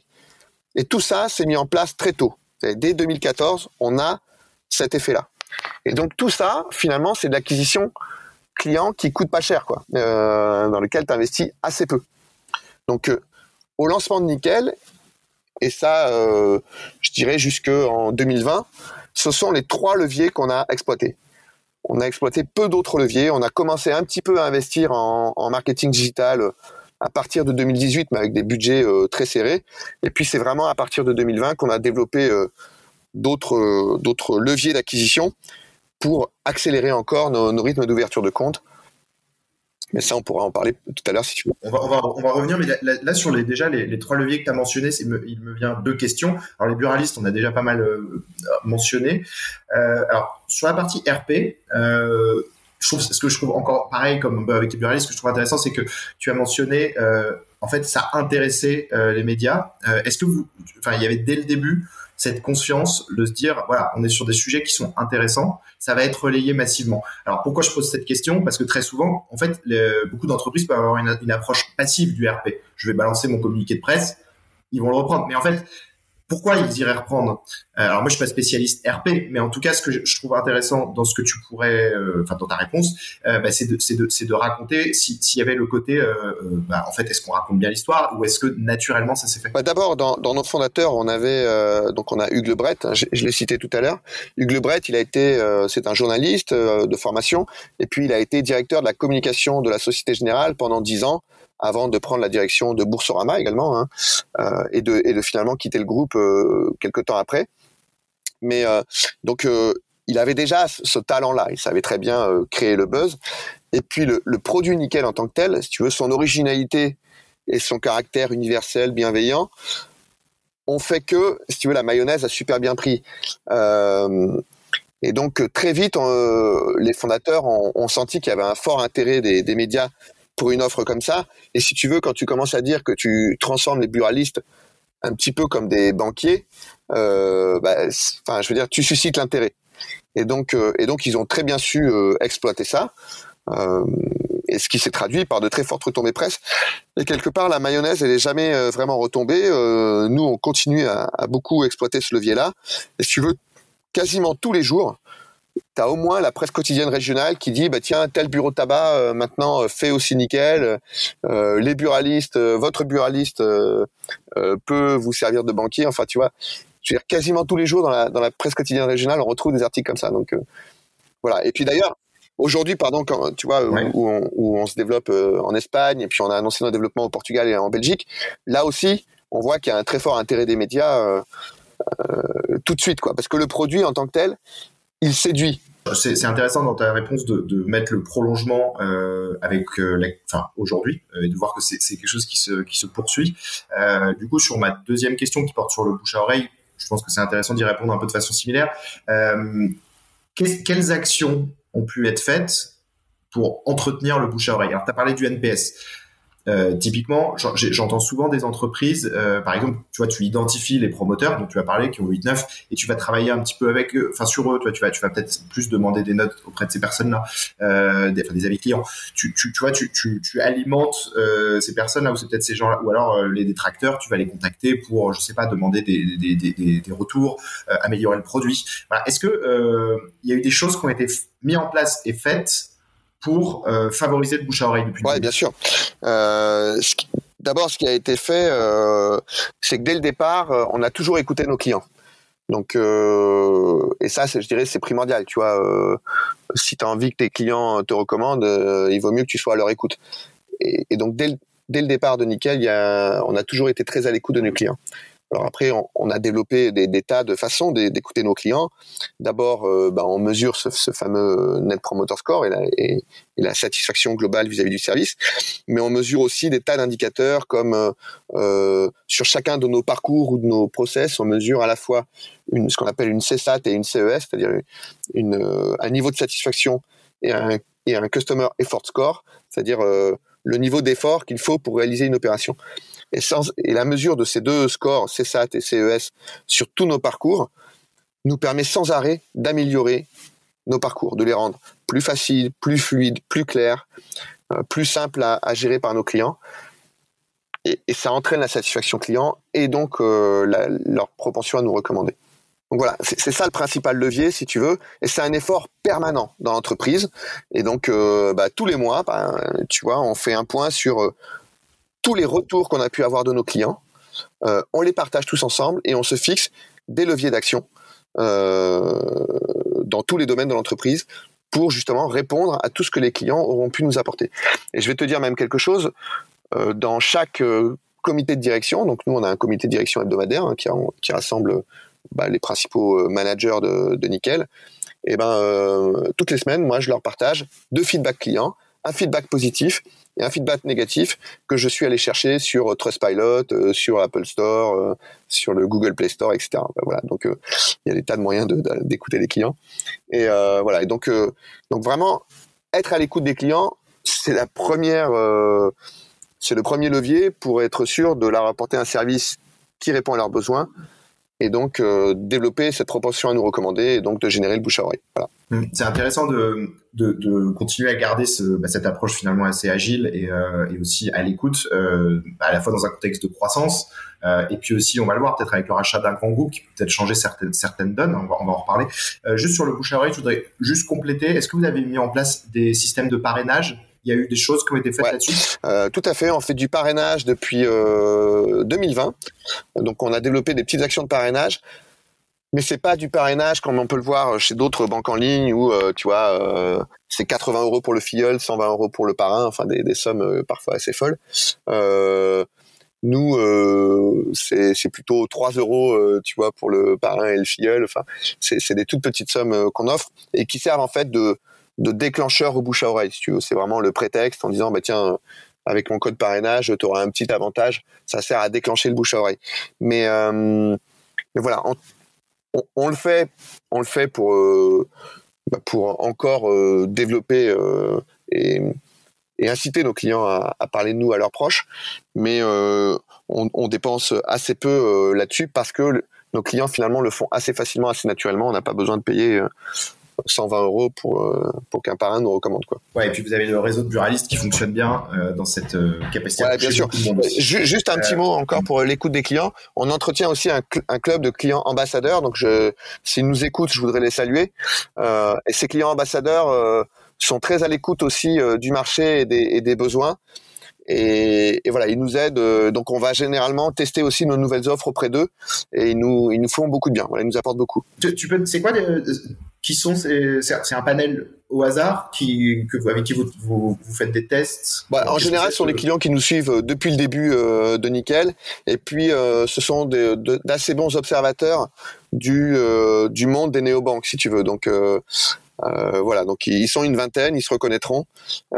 Et tout ça s'est mis en place très tôt. dès 2014, on a cet effet-là. Et donc tout ça, finalement, c'est de l'acquisition client qui coûte pas cher, quoi, euh, dans lequel tu investis assez peu. Donc euh, au lancement de Nickel, et ça, euh, je dirais jusqu'en 2020, ce sont les trois leviers qu'on a exploités. On a exploité peu d'autres leviers. On a commencé un petit peu à investir en, en marketing digital à partir de 2018, mais avec des budgets très serrés. Et puis c'est vraiment à partir de 2020 qu'on a développé d'autres d'autres leviers d'acquisition pour accélérer encore nos, rythmes d'ouverture de compte. Mais ça, on pourra en parler tout à l'heure si tu veux. On va, revenir, mais là, sur les, déjà les, trois leviers que tu as mentionnés, il me vient deux questions. Alors les buralistes, on a déjà pas mal euh, mentionné. Euh, alors sur la partie RP, euh, je trouve, ce que je trouve encore pareil comme avec les buralistes, ce que je trouve intéressant, c'est que tu as mentionné, en fait, ça intéressait les médias. Est-ce que vous, enfin, il y avait dès le début cette conscience de se dire, voilà, on est sur des sujets qui sont intéressants, ça va être relayé massivement. Alors pourquoi je pose cette question? Parce que très souvent, en fait, beaucoup d'entreprises peuvent avoir une, une approche passive du RP. Je vais balancer mon communiqué de presse, ils vont le reprendre. Mais en fait, pourquoi ils iraient reprendre euh, Alors moi je suis pas spécialiste RP, mais en tout cas ce que je, trouve intéressant dans ce que tu pourrais, euh, enfin dans ta réponse, euh, bah, c'est de, de, raconter s'il y avait le côté, bah, en fait est-ce qu'on raconte bien l'histoire ou est-ce que naturellement ça s'est fait? Bah, D'abord dans, dans notre fondateur on avait donc on a Hugues Lebret, hein, je, je l'ai cité tout à l'heure. Hugues Lebret il a été c'est un journaliste de formation et puis il a été directeur de la communication de la Société Générale pendant dix ans avant de prendre la direction de Boursorama également, hein, euh, et, de, finalement quitter le groupe euh, quelques temps après. Mais euh, donc euh, il avait déjà ce talent-là, il savait très bien créer le buzz. Et puis le, produit nickel en tant que tel, si tu veux, son originalité et son caractère universel, bienveillant, ont fait que, si tu veux, la mayonnaise a super bien pris. Et donc très vite, les fondateurs ont, senti qu'il y avait un fort intérêt des médias pour une offre comme ça. Et si tu veux, quand tu commences à dire que tu transformes les buralistes un petit peu comme des banquiers, euh, bah, enfin, je veux dire, tu suscites l'intérêt. Et donc, euh, et donc, ils ont très bien su euh, exploiter ça. et ce qui s'est traduit par de très fortes retombées presse. Et quelque part, la mayonnaise, elle est jamais euh, vraiment retombée. Euh, nous, on continue à, beaucoup exploiter ce levier-là. Et si tu veux, quasiment tous les jours, tu as au moins la presse quotidienne régionale qui dit bah tiens tel bureau de tabac euh, maintenant fait aussi nickel les buralistes votre buraliste peut vous servir de banquier. Enfin tu vois je veux dire quasiment tous les jours dans la dans la presse quotidienne régionale on retrouve des articles comme ça. Donc voilà. Et puis d'ailleurs Aujourd'hui, pardon, quand, tu vois, où, on, se développe euh, en Espagne, et puis on a annoncé notre développement au Portugal et en Belgique, là aussi, on voit qu'il y a un très fort intérêt des médias euh, euh, tout de suite, quoi. Parce que le produit en tant que tel, il séduit. C'est intéressant dans ta réponse de, de mettre le prolongement avec, enfin aujourd'hui, et de voir que c'est quelque chose qui se qui se poursuit. du coup, sur ma deuxième question qui porte sur le bouche à oreille, je pense que c'est intéressant d'y répondre un peu de façon similaire. quelles actions ont pu être faites pour entretenir le bouche à oreille? Alors, tu as parlé du NPS. Euh, typiquement, j'entends souvent des entreprises, euh, par exemple, tu vois, tu identifies les promoteurs dont tu as parlé, qui ont 8-9, et tu vas travailler un petit peu avec eux, enfin sur eux, tu vas, tu vas peut-être plus demander des notes auprès de ces personnes-là, euh, des, enfin, avis clients. Tu, tu, tu vois, tu, tu, tu alimentes ces personnes-là, ou c'est peut-être ces gens-là, ou alors les détracteurs, tu vas les contacter pour, je sais pas, demander des, des, des, des, des retours, améliorer le produit. Voilà. Est-ce que il y a eu des choses qui ont été mises en place et faites pour euh, favoriser le bouche à oreille depuis Oui, bien sûr. Euh, D'abord, ce qui a été fait, euh, c'est que dès le départ, euh, on a toujours écouté nos clients. Donc, euh, et ça, je dirais, c'est primordial. Tu vois, euh, si tu as envie que tes clients te recommandent, il vaut mieux que tu sois à leur écoute. Et, et donc, dès le, dès le départ de Nickel, il y a, on a toujours été très à l'écoute de nos clients. Alors après, on, a développé des, des, tas de façons d'écouter nos clients. D'abord, euh, bah, on mesure ce, ce, fameux Net Promoter Score et la, et, la satisfaction globale vis-à-vis du service, mais on mesure aussi des tas d'indicateurs comme euh, euh sur chacun de nos parcours ou de nos process, on mesure à la fois une, ce qu'on appelle une CSAT et une CES, c'est-à-dire une, euh, un niveau de satisfaction et un, et un Customer Effort Score, c'est-à-dire euh, le niveau d'effort qu'il faut pour réaliser une opération. Et, la mesure de ces deux scores, CSAT et CES, sur tous nos parcours, nous permet sans arrêt d'améliorer nos parcours, de les rendre plus faciles, plus fluides, plus clairs, euh, plus simples à, gérer par nos clients. Et, ça entraîne la satisfaction client et donc euh, leur propension à nous recommander. Donc voilà, c'est ça le principal levier, si tu veux, et c'est un effort permanent dans l'entreprise. Et donc, euh, bah, tous les mois, bah, tu vois, on fait un point sur tous les retours qu'on a pu avoir de nos clients. Euh, on les partage tous ensemble et on se fixe des leviers d'action euh, dans tous les domaines de l'entreprise pour justement répondre à tout ce que les clients auront pu nous apporter. Et je vais te dire même quelque chose, euh, dans chaque comité de direction, donc nous on a un comité de direction hebdomadaire hein, qui, rassemble bah, les principaux managers de, Nickel, et ben toutes les semaines, moi je leur partage deux feedbacks clients, un feedback positif un feedback négatif que je suis allé chercher sur euh, Trustpilot, euh, sur Apple Store, euh, sur le Google Play Store, etc. Ben voilà, donc il y a des tas de moyens d'écouter les clients. Et voilà, donc donc vraiment être à l'écoute des clients, c'est la première, c'est le premier levier pour être sûr de leur apporter un service qui répond à leurs besoins et donc euh, développer cette proportion à nous recommander et donc de générer le bouche à oreille. Voilà. Mmh. C'est intéressant de, de, de, continuer à garder ce, bah, cette approche finalement assez agile et, euh, et aussi à l'écoute, euh, à la fois dans un contexte de croissance euh, et puis aussi, on va le voir peut-être avec le rachat d'un grand groupe qui peut peut-être changer certaines, certaines donnes, on va, on va en reparler. Euh, juste sur le bouche à oreille, je voudrais juste compléter, est-ce que vous avez mis en place des systèmes de parrainage il y a eu des choses qui ont été faites ouais. là-dessus euh, Tout à fait. On fait du parrainage depuis euh, 2020. Donc, on a développé des petites actions de parrainage. Mais c'est pas du parrainage comme on peut le voir chez d'autres banques en ligne où euh, tu vois euh, c'est 80 euros pour le filleul, 120 euros pour le parrain, enfin des, des sommes euh, parfois assez folles. nous c'est plutôt 3 euros tu vois pour le parrain et le filleul. Enfin c'est des toutes petites sommes qu'on offre et qui servent en fait de de déclencheur au bouche à oreille, si tu veux. C'est vraiment le prétexte en disant, bah tiens, avec mon code parrainage, tu auras un petit avantage. Ça sert à déclencher le bouche à oreille. Mais, euh, voilà, on, le fait, pour euh, bah encore euh, développer et, inciter nos clients à, parler de nous à leurs proches. Mais on, dépense assez peu là-dessus parce que nos clients finalement le font assez facilement, assez naturellement. On n'a pas besoin de payer 120 euros pour pour qu'un parrain nous recommande quoi. Ouais, et puis vous avez le réseau de buralistes qui fonctionne bien dans cette capacité. Ouais, bien sûr. Juste un petit mot encore pour l'écoute des clients. On entretient aussi un, un, club de clients ambassadeurs. Donc, s'ils nous écoutent, je voudrais les saluer. et ces clients ambassadeurs sont très à l'écoute aussi du marché et des, et des besoins. Et, et, voilà, ils nous aident. Euh, donc, on va généralement tester aussi nos nouvelles offres auprès d'eux, et ils nous, ils nous font beaucoup de bien. Voilà, ils nous apportent beaucoup. Tu, peux, c'est quoi euh, qui sont c'est un panel au hasard qui que avec qui vous, vous, vous faites des tests? Bah, En général, ce sont les clients qui nous suivent euh, depuis le début de Nickel, et puis ce sont d'assez bons observateurs du du monde des néobanques, si tu veux. Donc euh, voilà, donc ils sont une vingtaine, ils se reconnaîtront.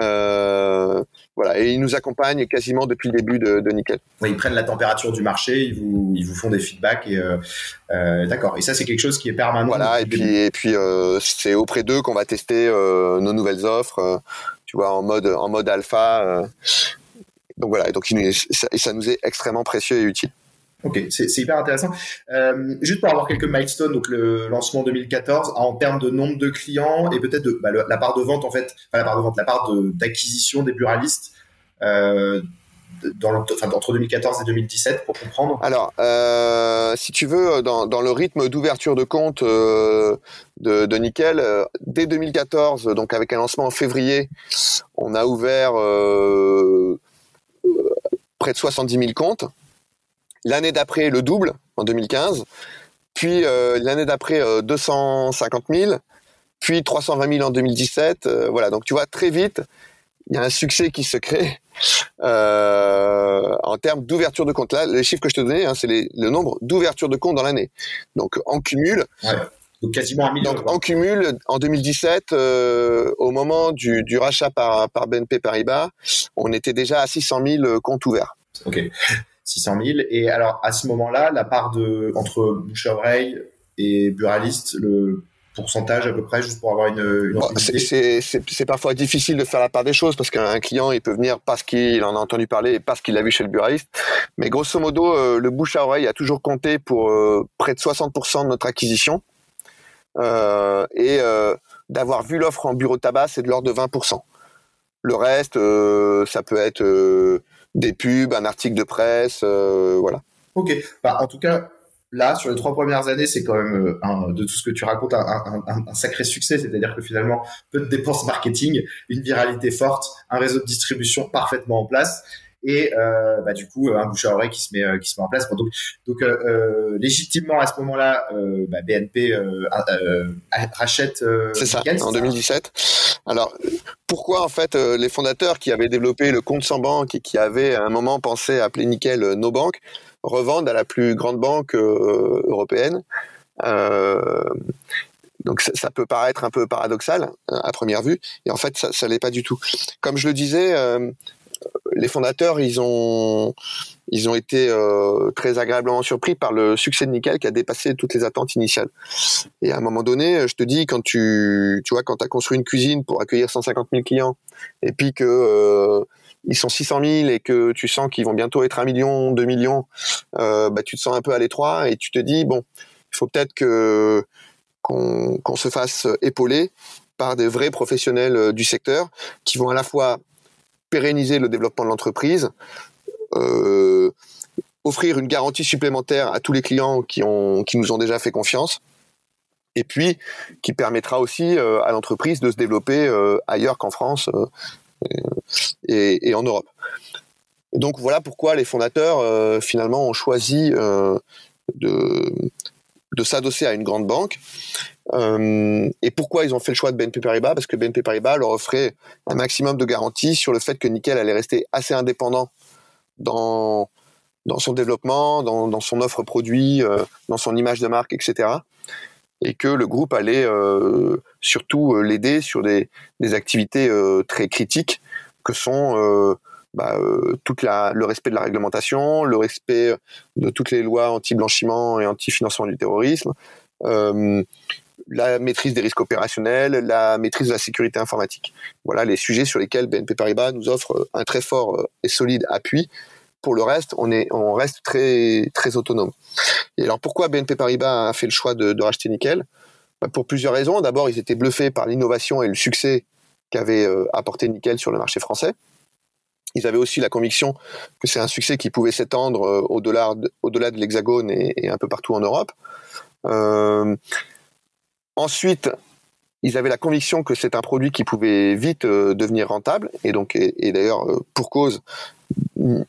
Euh, voilà, et ils nous accompagnent quasiment depuis le début de, de Nickel. ils prennent la température du marché, ils vous, ils vous font des feedbacks et euh, d'accord. Et ça, c'est quelque chose qui est permanent. Voilà, et puis, et puis c'est auprès d'eux qu'on va tester nos nouvelles offres. tu vois, en mode en mode alpha. donc voilà, et donc ça nous est extrêmement précieux et utile. Ok, c'est hyper intéressant. Euh, juste pour avoir quelques milestones, donc le lancement 2014, en termes de nombre de clients et peut-être de bah, la part de vente en fait, pas la part de vente, la part d'acquisition des buralistes euh, dans le, enfin, entre 2014 et 2017 pour comprendre. Alors, euh, si tu veux, dans, dans le rythme d'ouverture de compte euh, de, Nickel, euh, dès 2014, donc avec un lancement en février, on a ouvert euh, près de 70 000 comptes. L'année d'après, le double, en 2015. Puis euh, l'année d'après, 250 euh, 000. Puis 320 000 en 2017. Euh, voilà, donc tu vois, très vite, il y a un succès qui se crée en termes d'ouverture de compte. Là, les chiffres que je te donnais, hein, c'est le nombre d'ouvertures de compte dans l'année. Donc en cumul. Donc quasiment un million. Donc en cumul, en 2017, au moment du, du rachat par, par BNP Paribas, on était déjà à 600 000 comptes ouverts. Ok. 600 000. Et alors, à ce moment-là, la part de, entre bouche à oreille et buraliste, le pourcentage à peu près, juste pour avoir une, une C'est parfois difficile de faire la part des choses parce qu'un client, il peut venir parce qu'il en a entendu parler et parce qu'il l'a vu chez le buraliste. Mais grosso modo, euh, le bouche à oreille a toujours compté pour euh, près de 60% de notre acquisition. Euh, et d'avoir vu l'offre en bureau de tabac, c'est de l'ordre de 20%. Le reste, ça peut être des pubs, un article de presse, euh, voilà. Ok. Bah, en tout cas, là, sur les trois premières années, c'est quand même euh, de tout ce que tu racontes un, un, un sacré succès. C'est-à-dire que finalement, peu de dépenses marketing, une viralité forte, un réseau de distribution parfaitement en place et euh, bah, du coup un bouche à oreille qui se met qui se met en place. Donc donc euh, légitimement à ce moment-là euh, bah, BNP rachète c'est ça en 2017 alors pourquoi en fait euh, les fondateurs qui avaient développé le compte sans banque et qui avaient à un moment pensé à appeler nickel euh, nos banques revendent à la plus grande banque euh, européenne. Donc ça, peut paraître un peu paradoxal à première vue, et en fait ça, ça l'est pas du tout. Comme je le disais, les fondateurs, ils ont, ils ont été euh, très agréablement surpris par le succès de Nickel qui a dépassé toutes les attentes initiales. Et à un moment donné, je te dis, quand tu, tu vois, quand as construit une cuisine pour accueillir 150 000 clients, et puis que euh, ils sont 600 000 et que tu sens qu'ils vont bientôt être un million, 2 millions, euh, bah, tu te sens un peu à l'étroit et tu te dis, bon, il faut peut-être que qu'on se fasse épauler par des vrais professionnels du secteur qui vont à la fois pérenniser le développement de l'entreprise, euh, offrir une garantie supplémentaire à tous les clients qui, ont, qui nous ont déjà fait confiance, et puis qui permettra aussi euh, à l'entreprise de se développer euh, ailleurs qu'en France et, et, en Europe. Donc voilà pourquoi les fondateurs finalement ont choisi de, de s'adosser à une grande banque. Euh, et pourquoi ils ont fait le choix de BNP Paribas? Parce que BNP Paribas leur offrait un maximum de garanties sur le fait que Nickel allait rester assez indépendant dans dans son développement, dans, dans son offre produit, euh, dans son image de marque, etc. Et que le groupe allait euh, surtout l'aider sur des, des activités très critiques que sont bah, toute la, le respect de la réglementation, le respect de toutes les lois anti-blanchiment et anti-financement du terrorisme, la maîtrise des risques opérationnels, la maîtrise de la sécurité informatique. Voilà les sujets sur lesquels BNP Paribas nous offre un très fort euh, et solide appui. Pour le reste, on, est, on reste très, très autonome. Et alors pourquoi BNP Paribas a fait le choix de, racheter Nickel? Bah, Pour plusieurs raisons. D'abord, ils étaient bluffés par l'innovation et le succès qu'avait apporté Nickel sur le marché français. Ils avaient aussi la conviction que c'est un succès qui pouvait s'étendre au-delà de, au-delà de l'Hexagone et, un peu partout en Europe. Ensuite, ils avaient la conviction que c'est un produit qui pouvait vite euh, devenir rentable, et donc, et, d'ailleurs, euh, pour cause,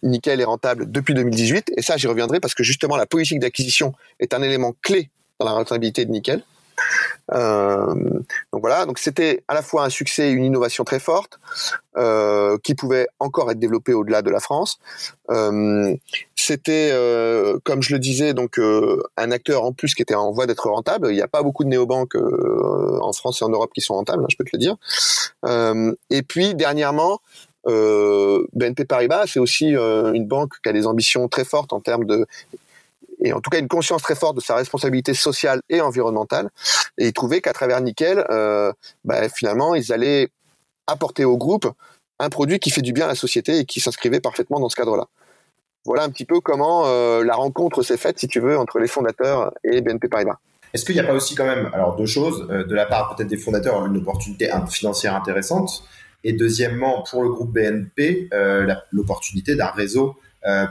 Nickel est rentable depuis 2018, et ça, j'y reviendrai parce que justement, la politique d'acquisition est un élément clé dans la rentabilité de Nickel. Euh, donc voilà, donc c'était à la fois un succès et une innovation très forte euh, qui pouvait encore être développée au-delà de la France. Euh, c'était, comme je le disais, donc un acteur en plus qui était en voie d'être rentable. Il n'y a pas beaucoup de néobanques en France et en Europe qui sont rentables, je peux te le dire. et puis dernièrement, BNP Paribas, c'est aussi une banque qui a des ambitions très fortes en termes de et en tout cas une conscience très forte de sa responsabilité sociale et environnementale. Et ils trouvaient qu'à travers Nickel, euh, bah, finalement, ils allaient apporter au groupe un produit qui fait du bien à la société et qui s'inscrivait parfaitement dans ce cadre-là. Voilà un petit peu comment euh, la rencontre s'est faite, si tu veux, entre les fondateurs et BNP Paribas. Est-ce qu'il n'y a pas aussi quand même, alors deux choses, euh, de la part peut-être des fondateurs, une opportunité financière intéressante, et deuxièmement, pour le groupe BNP, l'opportunité d'un réseau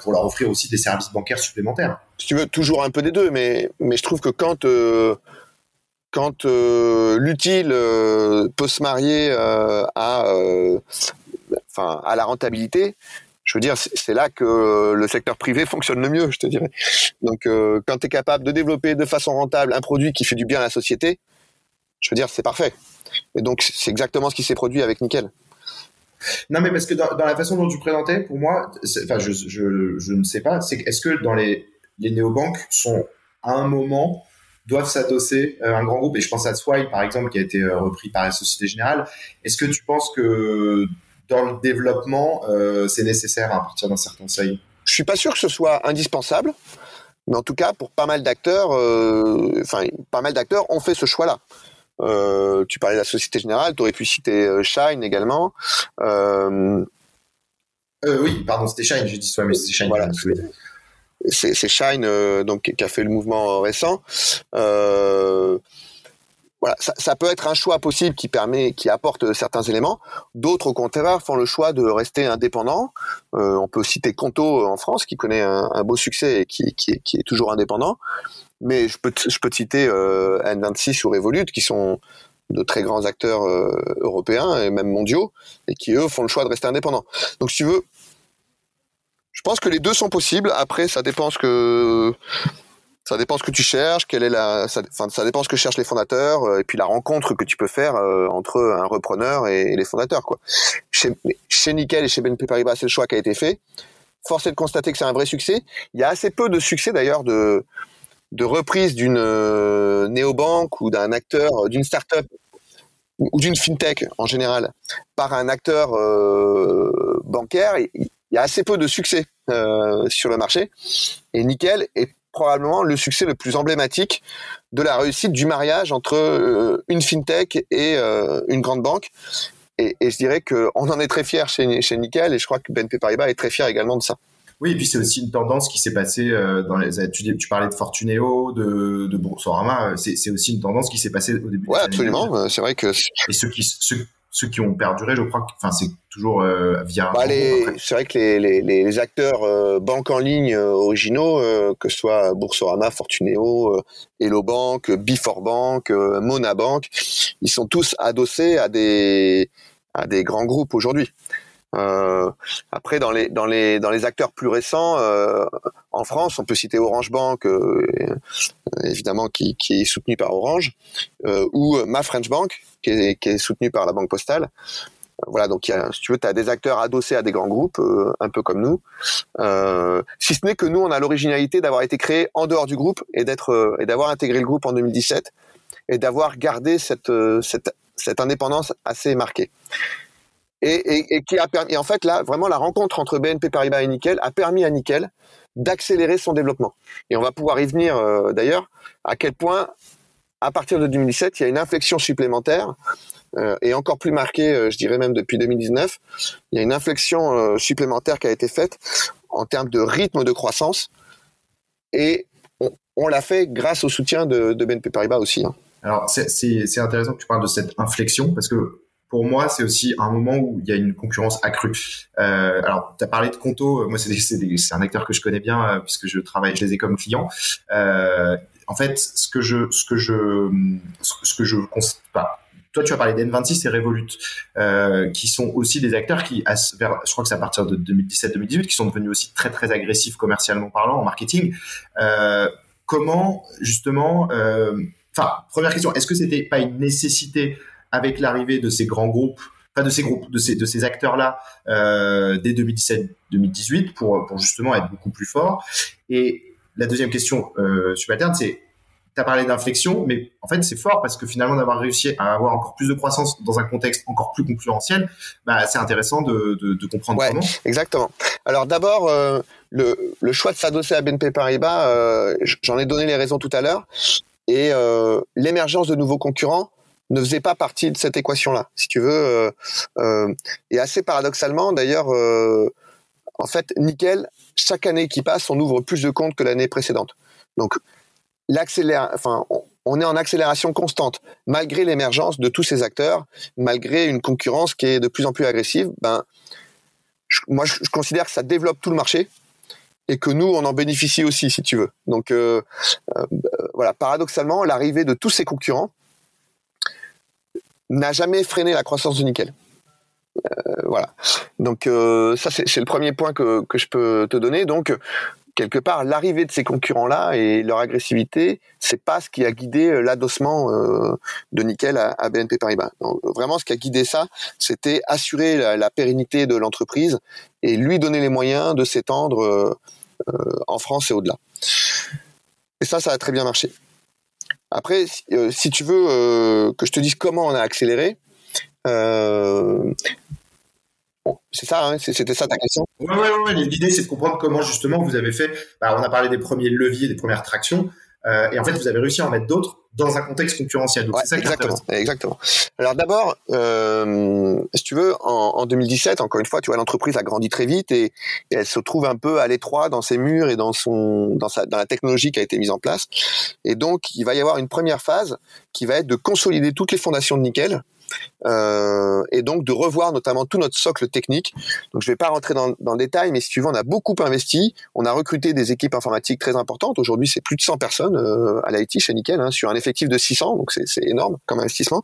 pour leur offrir aussi des services bancaires supplémentaires? Si tu veux, toujours un peu des deux, mais, mais je trouve que quand, euh, quand euh, l'utile peut se marier à, à la rentabilité, je veux dire, c'est là que le secteur privé fonctionne le mieux, je te dirais. Donc, quand tu es capable de développer de façon rentable un produit qui fait du bien à la société, je veux dire, c'est parfait. Et donc, c'est exactement ce qui s'est produit avec Nickel. Non, mais parce que dans, la façon dont tu présentais, pour moi, enfin, je, je, je, ne sais pas, c'est est-ce que dans les, les néobanques sont à un moment doivent s'adosser à un grand groupe et je pense à Swile par exemple qui a été euh, repris par la Société Générale. Est-ce que tu penses que dans le développement, euh, c'est nécessaire à partir d'un certain seuil? Je suis pas sûr que ce soit indispensable, mais en tout cas pour pas mal d'acteurs, euh, enfin pas mal d'acteurs ont fait ce choix-là. Euh, tu parlais de la Société Générale, tu aurais pu citer euh, Shine également. Euh, oui, pardon, c'était Shine, j'ai dit soit, mais c'est Shine. Voilà. C'est Shine donc qui a fait le mouvement récent. voilà, ça, peut être un choix possible qui permet, qui apporte certains éléments. D'autres, au contraire, font le choix de rester indépendants. on peut citer Conto en France, qui connaît un, beau succès et qui, est toujours indépendant. Mais je peux, je peux te citer euh, N26 ou Revolut, qui sont de très grands acteurs euh, européens et même mondiaux, et qui eux font le choix de rester indépendants. Donc si tu veux, je pense que les deux sont possibles. Après, ça dépend ce que ça dépend ce que tu cherches, quelle est la, ça, enfin, ça dépend ce que cherchent les fondateurs, euh, et puis la rencontre que tu peux faire euh, entre un repreneur et, les fondateurs, quoi. Chez, Nickel et chez BNP Paribas, c'est le choix qui a été fait. Force est de constater que c'est un vrai succès. Il y a assez peu de succès d'ailleurs de de reprise d'une euh, néobanque ou d'un acteur, euh, d'une start-up ou d'une fintech en général par un acteur bancaire, y a assez peu de succès sur le marché. Et Nickel est probablement le succès le plus emblématique de la réussite du mariage entre une fintech et une grande banque. Et, je dirais qu'on en est très fier chez, chez Nickel et je crois que BNP Paribas est très fier également de ça. Oui, et puis c'est aussi une tendance qui s'est passée euh, dans les. Tu, tu parlais de Fortuneo, de, de Boursorama. C'est aussi une tendance qui s'est passée au début. Ouais, absolument. Euh, c'est vrai que. Et ceux qui ceux, ceux qui ont perduré, je crois que, enfin, c'est toujours euh, via. Bah, c'est vrai que les, les, les acteurs euh, banques en ligne originaux, que ce soit Boursorama, Fortuneo, Hello Bank, Before Bank, Mona Bank, ils sont tous adossés à des à des grands groupes aujourd'hui. Euh, après, dans les dans les dans les acteurs plus récents euh, en France, on peut citer Orange Bank, euh, évidemment qui, qui est soutenu par Orange, euh, ou Ma French Bank qui est, qui est soutenu par la Banque Postale. Voilà, donc y a, si tu veux, tu as des acteurs adossés à des grands groupes, un peu comme nous. si ce n'est que nous, on a l'originalité d'avoir été créé en dehors du groupe et d'être et d'avoir intégré le groupe en 2017 et d'avoir gardé cette, cette cette indépendance assez marquée et, qui a permis, et en fait là, vraiment la rencontre entre BNP Paribas et Nickel a permis à Nickel d'accélérer son développement. Et on va pouvoir y venir euh, d'ailleurs à quel point, à partir de 2017, il y a une inflexion supplémentaire euh, et encore plus marquée, euh, je dirais même depuis 2019, il y a une inflexion supplémentaire qui a été faite en termes de rythme de croissance et on, l'a fait grâce au soutien de, BNP Paribas aussi. Hein. Alors c'est intéressant que tu parles de cette inflexion parce que pour moi, c'est aussi un moment où il y a une concurrence accrue. Euh, alors, tu as parlé de Conto. Moi, c'est un acteur que je connais bien euh, puisque je travaille, je les ai comme clients. Euh, en fait, ce que je, ce que je, ce que je pas. Toi, tu as parlé d'N26 et Revolut, euh, qui sont aussi des acteurs qui, vers, je crois que c'est à partir de 2017-2018, qui sont devenus aussi très très agressifs commercialement parlant en marketing. Euh, comment justement, euh, enfin, première question, est-ce que c'était pas une nécessité avec l'arrivée de ces grands groupes, pas de ces groupes, de ces, de ces acteurs-là, euh, dès 2017-2018, pour, pour justement être beaucoup plus forts. Et la deuxième question euh, subalterne, c'est tu as parlé d'inflexion, mais en fait, c'est fort parce que finalement, d'avoir réussi à avoir encore plus de croissance dans un contexte encore plus concurrentiel, bah, c'est intéressant de, de, de comprendre ouais, comment. Exactement. Alors d'abord, euh, le, le, choix de s'adosser à BNP Paribas, euh, j'en ai donné les raisons tout à l'heure, et euh, l'émergence de nouveaux concurrents ne faisait pas partie de cette équation-là, si tu veux. Euh, euh, et assez paradoxalement, d'ailleurs, euh, en fait, nickel, chaque année qui passe, on ouvre plus de comptes que l'année précédente. Donc, enfin, on est en accélération constante, malgré l'émergence de tous ces acteurs, malgré une concurrence qui est de plus en plus agressive. Ben, moi, je, considère que ça développe tout le marché et que nous, on en bénéficie aussi, si tu veux. Donc, voilà, paradoxalement, l'arrivée de tous ces concurrents n'a jamais freiné la croissance de nickel. Euh, voilà. Donc euh, ça c'est le premier point que, que je peux te donner. Donc quelque part l'arrivée de ces concurrents là et leur agressivité, c'est pas ce qui a guidé euh, l'adossement de nickel à, BNP Paribas. Donc, vraiment ce qui a guidé ça, c'était assurer la, pérennité de l'entreprise et lui donner les moyens de s'étendre en France et au-delà. Et ça ça a très bien marché. Après, euh, si tu veux euh, que je te dise comment on a accéléré, euh, Bon, c'est ça, hein, c'était ça ta question? Oui, ouais, ouais, l'idée c'est de comprendre comment justement vous avez fait. Bah, on a parlé des premiers leviers, des premières tractions, et en fait vous avez réussi à en mettre d'autres dans un contexte concurrentiel. Donc ouais, c'est ça exactement, exactement. Alors d'abord, euh, si tu veux, en, en, 2017, encore une fois, tu vois, l'entreprise a grandi très vite et, et, elle se trouve un peu à l'étroit dans ses murs et dans son, dans sa, dans la technologie qui a été mise en place. Et donc, il va y avoir une première phase qui va être de consolider toutes les fondations de nickel euh, et donc de revoir notamment tout notre socle technique. Donc je vais pas rentrer dans, dans, le détail, mais si tu veux, on a beaucoup investi, on a recruté des équipes informatiques très importantes. Aujourd'hui, c'est plus de 100 personnes euh, à l'IT chez Nickel, hein, sur un effectif de 600, donc c'est énorme comme investissement.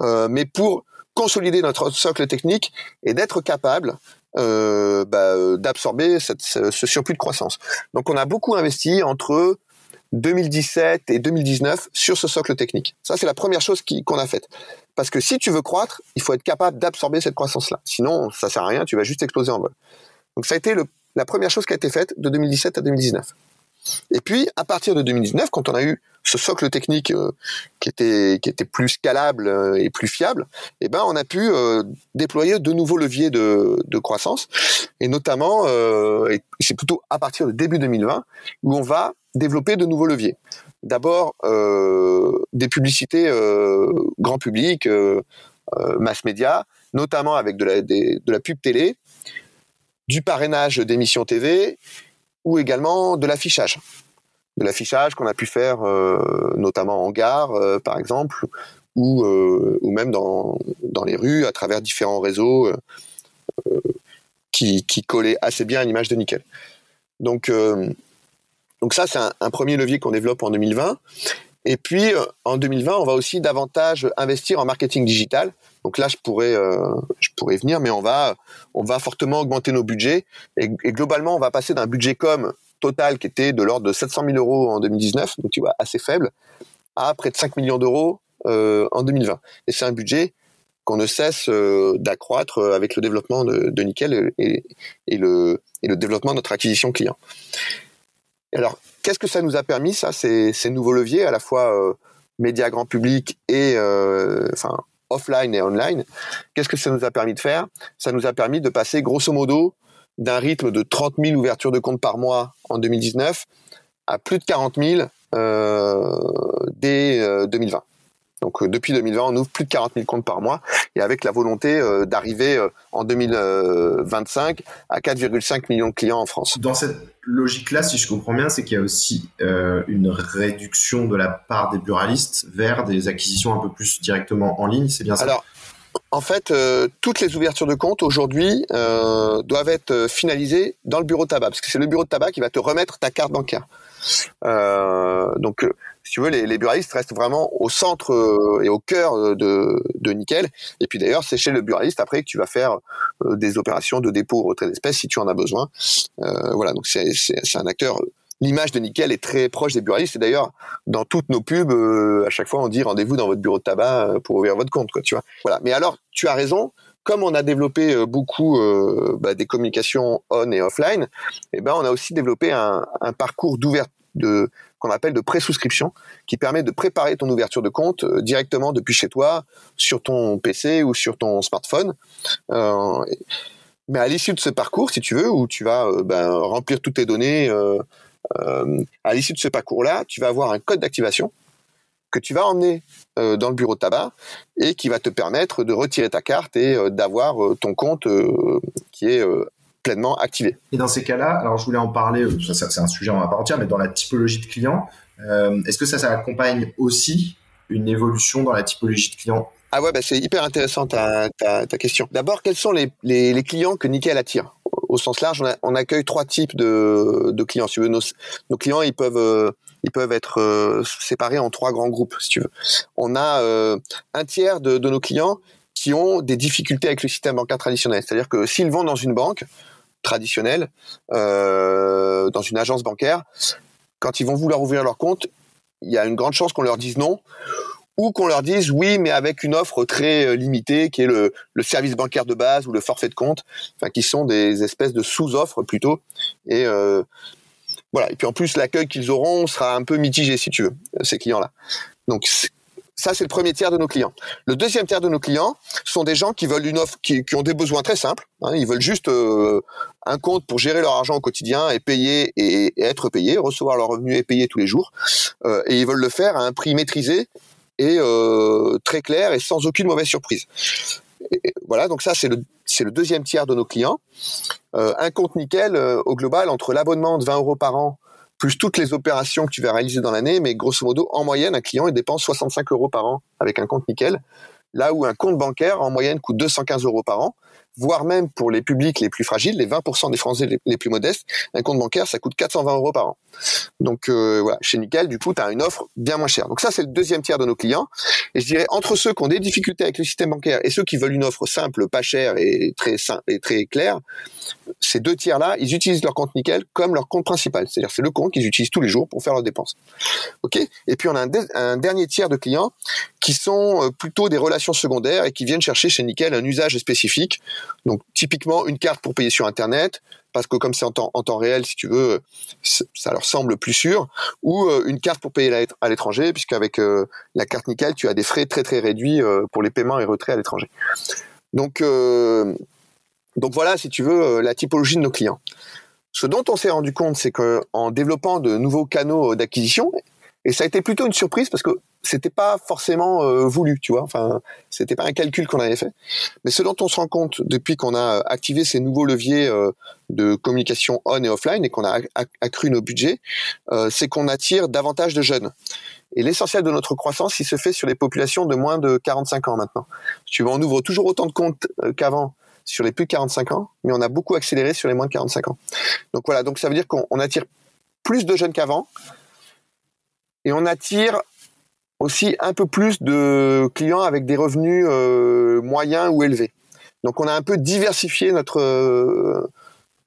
Euh, mais pour consolider notre socle technique et d'être capable euh, bah, d'absorber ce surplus de croissance. Donc on a beaucoup investi entre 2017 et 2019 sur ce socle technique. Ça, c'est la première chose qu'on a faite. Parce que si tu veux croître, il faut être capable d'absorber cette croissance-là. Sinon, ça sert à rien, tu vas juste exploser en vol. Donc ça a été le, la première chose qui a été faite de 2017 à 2019. Et puis, à partir de 2019, quand on a eu ce socle technique euh, qui était qui était plus scalable euh, et plus fiable, eh ben on a pu euh, déployer de nouveaux leviers de, de croissance et notamment euh, c'est plutôt à partir de début 2020 où on va développer de nouveaux leviers. D'abord euh, des publicités grand public, mass média, notamment avec de la de la pub télé, du parrainage d'émissions TV ou également de l'affichage de l'affichage qu'on a pu faire euh, notamment en gare euh, par exemple ou euh, ou même dans dans les rues à travers différents réseaux qui qui collaient assez bien à l'image de nickel. Donc donc ça c'est un, premier levier qu'on développe en 2020 et puis en 2020 on va aussi davantage investir en marketing digital. Donc là je pourrais je pourrais venir mais on va on va fortement augmenter nos budgets et, globalement on va passer d'un budget com total qui était de l'ordre de 700 000 euros en 2019, donc tu vois assez faible, à près de 5 millions d'euros euh, en 2020. Et c'est un budget qu'on ne cesse euh, d'accroître avec le développement de, Nickel et, et, le, et le développement de notre acquisition client. Alors, qu'est-ce que ça nous a permis, ça, ces, ces nouveaux leviers, à la fois euh, médias grand public et euh, enfin offline et online? Qu'est-ce que ça nous a permis de faire? Ça nous a permis de passer grosso modo d'un rythme de 30 000 ouvertures de comptes par mois en 2019 à plus de 40 000 euh, dès 2020. Euh, Donc euh, depuis 2020, on ouvre plus de 40 000 comptes par mois. et avec la volonté d'arriver en 2025 à 4,5 millions de clients en France. Dans cette logique-là, si je comprends bien, c'est qu'il y a aussi une réduction de la part des buralistes vers des acquisitions un peu plus directement en ligne, c'est bien ça? Alors, en fait, euh, toutes les ouvertures de compte aujourd'hui euh, doivent être euh, finalisées dans le bureau de tabac, parce que c'est le bureau de tabac qui va te remettre ta carte bancaire. donc, si tu veux, les, buralistes restent vraiment au centre et au cœur de, de Nickel. Et puis d'ailleurs, c'est chez le buraliste après que tu vas faire des opérations de dépôt retrait d'espèces si tu en as besoin. voilà, donc c'est un acteur l'image de Nickel est très proche des buralistes. Et d'ailleurs, dans toutes nos pubs, euh, à chaque fois, on dit rendez-vous dans votre bureau de tabac euh, pour ouvrir votre compte. Mais alors, tu as raison. Comme on a développé euh, beaucoup bah, des communications on et offline, eh ben on a aussi développé un parcours d'ouverture de qu'on appelle de pré-souscription, qui permet de préparer ton ouverture de compte directement depuis chez toi, sur ton PC ou sur ton smartphone. Euh, mais à l'issue de ce parcours, si tu veux, où tu vas ben, remplir toutes tes données, euh, euh, à l'issue de ce parcours-là, tu vas avoir un code d'activation que tu vas emmener euh, dans le bureau de tabac et qui va te permettre de retirer ta carte et euh, d'avoir ton compte qui est pleinement activé. Et dans ces cas-là, alors je voulais en parler, c'est un sujet en part entière, mais dans la typologie de clients, est-ce que ça, ça accompagne aussi une évolution dans la typologie de clients? Ah ouais, bah c'est hyper intéressant ta, ta, question. D'abord, quels sont les, les, les clients que Nickel attire? Au sens large, on, accueille trois types de, clients. tu veux, nos, clients, ils peuvent, euh, ils peuvent être euh, séparés en trois grands groupes, si tu veux. On a euh, un tiers de, nos clients qui ont des difficultés avec le système bancaire traditionnel. C'est-à-dire que s'ils vont dans une banque traditionnelle, dans une agence bancaire, quand ils vont vouloir ouvrir leur compte, il y a une grande chance qu'on leur dise non ou qu'on leur dise oui, mais avec une offre très euh, limitée, qui est le, service bancaire de base ou le forfait de compte, enfin qui sont des espèces de sous-offres plutôt. Et euh, voilà. Et puis en plus, l'accueil qu'ils auront sera un peu mitigé, si tu veux, ces clients-là. Donc ça, c'est le premier tiers de nos clients. Le deuxième tiers de nos clients sont des gens qui veulent une offre, qui, ont des besoins très simples. Hein. ils veulent juste euh, un compte pour gérer leur argent au quotidien et payer et, être payés, recevoir leur revenu et payer tous les jours. et ils veulent le faire à un prix maîtrisé et euh, très clair et sans aucune mauvaise surprise. voilà, donc ça c'est le le deuxième tiers de nos clients. Euh, un compte nickel euh, au global entre l'abonnement de 20 euros par an plus toutes les opérations que tu vas réaliser dans l'année, mais grosso modo en moyenne un client il dépense 65 euros par an avec un compte nickel, là où un compte bancaire en moyenne coûte 215 euros par an voire même pour les publics les plus fragiles, les 20% des Français les, plus modestes, un compte bancaire, ça coûte 420 euros par an. Donc euh, voilà, chez Nickel, du coup, tu as une offre bien moins chère. Donc ça, c'est le deuxième tiers de nos clients. Et je dirais, entre ceux qui ont des difficultés avec le système bancaire et ceux qui veulent une offre simple, pas chère et très, simple et très claire, ces deux tiers-là, ils utilisent leur compte Nickel comme leur compte principal. C'est-à-dire c'est le compte qu'ils utilisent tous les jours pour faire leurs dépenses. Et puis on a un, dernier tiers de clients qui sont euh, plutôt des relations secondaires et qui viennent chercher chez Nickel un usage spécifique donc typiquement une carte pour payer sur Internet, parce que comme c'est en temps, réel, si tu veux, ça leur semble plus sûr, ou euh, une carte pour payer à l'étranger, puisqu'avec euh, la carte Nickel, tu as des frais très très réduits euh, pour les paiements et retraits à l'étranger. Donc, donc voilà, si tu veux, la typologie de nos clients. Ce dont on s'est rendu compte, c'est qu'en développant de nouveaux canaux d'acquisition, et ça a été plutôt une surprise parce que c'était pas forcément euh, voulu, tu vois. Enfin, c'était pas un calcul qu'on avait fait. Mais ce dont on se rend compte depuis qu'on a activé ces nouveaux leviers euh, de communication on et offline et qu'on a accru nos budgets, euh, c'est qu'on attire davantage de jeunes. Et l'essentiel de notre croissance, il se fait sur les populations de moins de 45 ans maintenant. Tu vois, on ouvre toujours autant de comptes qu'avant sur les plus de 45 ans, mais on a beaucoup accéléré sur les moins de 45 ans. Donc voilà, donc ça veut dire qu'on attire plus de jeunes qu'avant, et on attire aussi un peu plus de clients avec des revenus euh, moyens ou élevés. Donc on a un peu diversifié notre euh,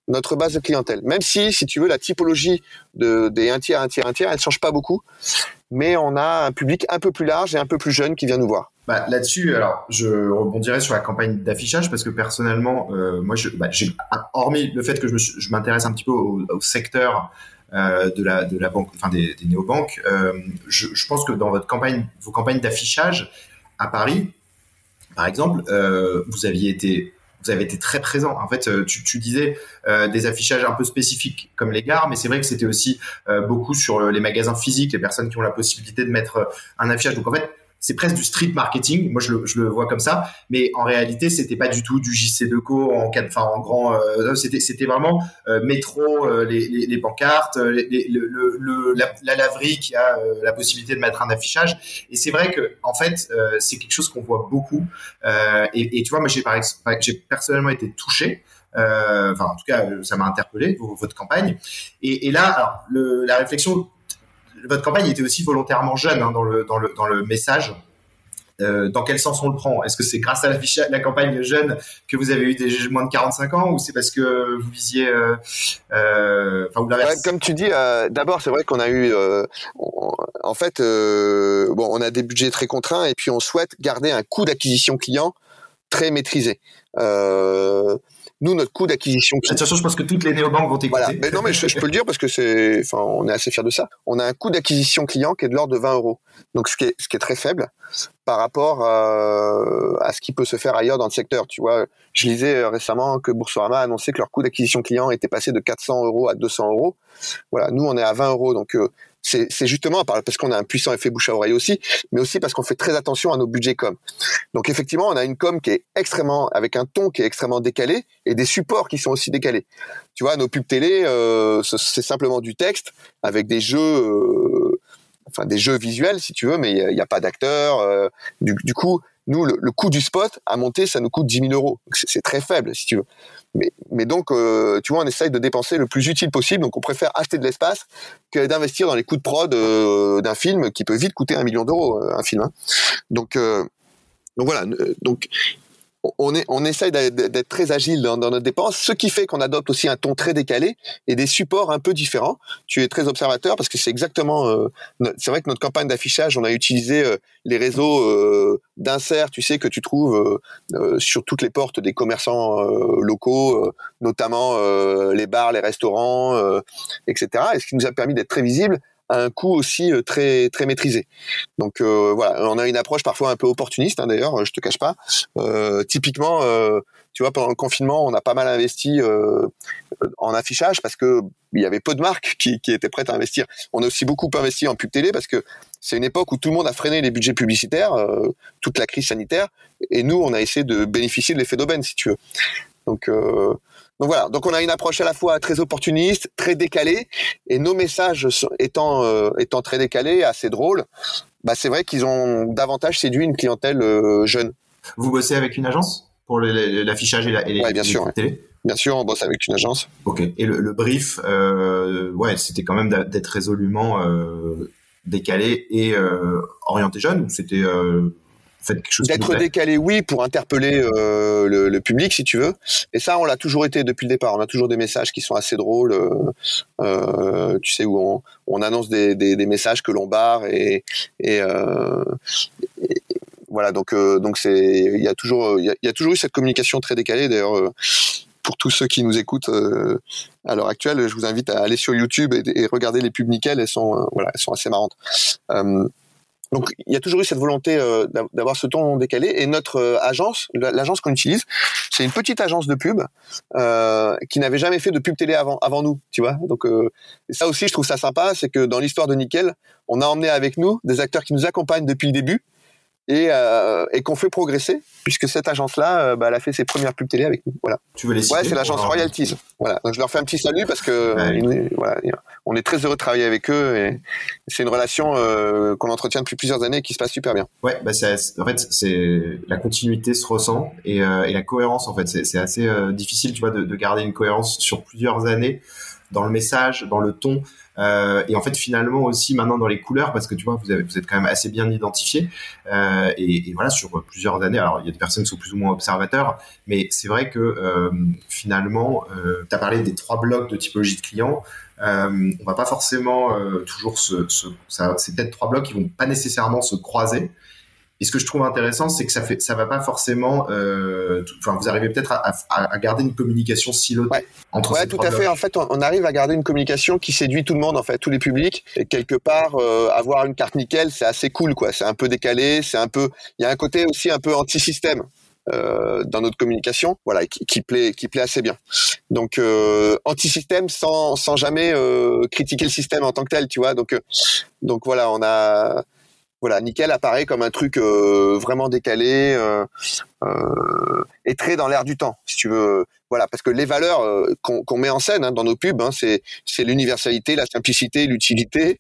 notre base de clientèle. Même si, si tu veux, la typologie de, des un tiers, un tiers, un tiers, elle change pas beaucoup, mais on a un public un peu plus large et un peu plus jeune qui vient nous voir. Bah, Là-dessus, alors je rebondirai sur la campagne d'affichage parce que personnellement, euh, moi, bah, hormis le fait que je m'intéresse un petit peu au, secteur de la de la banque, enfin des, des néobanques. Euh, je, je, pense que dans votre campagne, vos campagnes d'affichage à Paris, par exemple, euh, vous aviez été vous avez été très présent. En fait, tu, tu disais euh, des affichages un peu spécifiques comme les gares, mais c'est vrai que c'était aussi euh, beaucoup sur les magasins physiques, les personnes qui ont la possibilité de mettre un affichage. Donc en fait, c'est presque du street marketing. Moi, je le, je le, vois comme ça. Mais en réalité, c'était pas du tout du JC Deco en, enfin, en grand. Euh, c'était, c'était vraiment euh, métro, euh, les, les, les, pancartes, les, le, le, la, la, laverie qui a la possibilité de mettre un affichage. Et c'est vrai que, en fait, c'est quelque chose qu'on voit beaucoup. Et, et, tu vois, moi, j'ai, j'ai personnellement été touché. enfin, en tout cas, ça m'a interpellé votre campagne. Et, et là, alors, la réflexion votre campagne était aussi volontairement jeune hein, dans, le, dans, le, dans le message. Euh, dans quel sens on le prend? Est-ce que c'est grâce à la, campagne jeune que vous avez eu des moins de 45 ans ou c'est parce que vous visiez euh, euh, Comme tu dis, d'abord c'est vrai qu'on a eu, en fait, bon, on a des budgets très contraints et puis on souhaite garder un coût d'acquisition client très maîtrisé. Euh, nous, notre coût d'acquisition. De toute façon, je pense que toutes les néobanques vont écouter. Voilà. Mais non, mais je, peux le dire parce que c'est, enfin, on est assez fiers de ça. On a un coût d'acquisition client qui est de l'ordre de 20 euros. Donc, ce qui est, ce qui est très faible par rapport à, à ce qui peut se faire ailleurs dans le secteur. Tu vois, je lisais récemment que Boursorama a annoncé que leur coût d'acquisition client était passé de 400 euros à 200 euros. Voilà, nous, on est à 20 euros. Donc, euh, c'est justement parce qu'on a un puissant effet bouche à oreille aussi, mais aussi parce qu'on fait très attention à nos budgets com. Donc effectivement, on a une com qui est extrêmement avec un ton qui est extrêmement décalé et des supports qui sont aussi décalés. Tu vois, nos pubs télé, euh, c'est simplement du texte avec des jeux. Euh, enfin des jeux visuels si tu veux, mais il n'y a, pas d'acteurs. Euh, du, du, coup, nous, le, coût du spot à monter, ça nous coûte 10 000 euros. C'est très faible, si tu veux. Mais, mais donc, euh, tu vois, on essaye de dépenser le plus utile possible. Donc, on préfère acheter de l'espace que d'investir dans les coûts de prod euh, d'un film qui peut vite coûter un million d'euros, euh, un film. Hein. Donc, donc voilà. Donc, on, est, on essaye d'être très agile dans, dans, notre dépense, ce qui fait qu'on adopte aussi un ton très décalé et des supports un peu différents. Tu es très observateur parce que c'est exactement, euh, c'est vrai que notre campagne d'affichage, on a utilisé euh, les réseaux euh, d'insert, tu sais, que tu trouves euh, sur toutes les portes des commerçants locaux, notamment les bars, les restaurants, etc. Et ce qui nous a permis d'être très visible un coût aussi euh, très très maîtrisé. Donc euh, voilà, on a une approche parfois un peu opportuniste hein, d'ailleurs, je te cache pas. Euh, typiquement, tu vois, pendant le confinement, on a pas mal investi en affichage parce que il y avait peu de marques qui, étaient prêtes à investir. On a aussi beaucoup investi en pub télé parce que c'est une époque où tout le monde a freiné les budgets publicitaires, toute la crise sanitaire, et nous, on a essayé de bénéficier de l'effet d'aubaine, si tu veux. Donc, euh, donc voilà, donc on a une approche à la fois très opportuniste, très décalée, et nos messages étant euh, étant très décalés, assez drôles, bah c'est vrai qu'ils ont davantage séduit une clientèle euh, jeune. Vous bossez avec une agence pour l'affichage et, la, et les, bien sûr, télé Bien sûr, on bosse avec une agence. Ok. Et le, le brief, euh, ouais, c'était quand même d'être résolument décalé et orienté jeune. C'était D'être décalé, oui, pour interpeller euh, le, le, public, si tu veux. Et ça, on l'a toujours été depuis le départ. On a toujours des messages qui sont assez drôles. Euh, euh tu sais où on, on annonce des, des, des, messages que l'on barre et, et, euh, et voilà. Donc donc c'est il y a toujours il y a, toujours eu cette communication très décalée. D'ailleurs pour tous ceux qui nous écoutent euh, à l'heure actuelle, je vous invite à aller sur YouTube et, et regarder les pubs nickel. Elles sont, euh, voilà, elles sont assez marrantes. Euh, donc il y a toujours eu cette volonté euh, d'avoir ce ton décalé. Et notre euh, agence, l'agence qu'on utilise, c'est une petite agence de pub euh, qui n'avait jamais fait de pub télé avant, avant nous, tu vois. Donc ça aussi, je trouve ça sympa, c'est que dans l'histoire de Nickel, on a emmené avec nous des acteurs qui nous accompagnent depuis le début et, euh, et qu'on fait progresser puisque cette agence-là, euh, bah, elle a fait ses premières pubs télé avec nous. Voilà. Tu veux les citer Ouais, c'est l'agence Royalties. Voilà. Donc je leur fais un petit salut parce que voilà, on est très heureux de travailler avec eux et c'est une relation euh, qu'on entretient depuis plusieurs années et qui se passe super bien. Ouais, bah en fait c'est la continuité se ressent et, euh, et la cohérence en fait c'est assez euh, difficile tu vois de, de garder une cohérence sur plusieurs années dans le message, dans le ton. Euh, et en fait, finalement aussi maintenant dans les couleurs, parce que tu vois, vous, avez, vous êtes quand même assez bien identifié. Euh, et, et, voilà, sur plusieurs années. Alors, il y a des personnes qui sont plus ou moins observateurs, mais c'est vrai que euh, finalement, euh, tu as parlé des trois blocs de typologie de clients. Euh, on va pas forcément euh, toujours se, se ça, c'est peut-être trois blocs qui vont pas nécessairement se croiser. Et ce que je trouve intéressant, c'est que ça fait, ça va pas forcément. Euh, enfin, vous arrivez peut-être à, à, à, garder une communication silotée ouais. entre. Ouais, tout à fait. En fait, on, on, arrive à garder une communication qui séduit tout le monde, en fait, tous les publics. Et quelque part, euh, avoir une carte nickel, c'est assez cool, quoi. C'est un peu décalé, c'est un peu. Il y a un côté aussi un peu anti-système. Euh, dans notre communication, voilà, qui, qui, plaît, qui plaît assez bien. Donc euh, anti-système sans, sans jamais euh, critiquer le système en tant que tel, tu vois. Donc donc voilà, on a voilà, nickel apparaît comme un truc euh, vraiment décalé euh, euh, et très dans l'air du temps, si tu veux. Voilà, parce que les valeurs qu'on met en scène hein, dans nos pubs, hein, c'est l'universalité, la simplicité, l'utilité,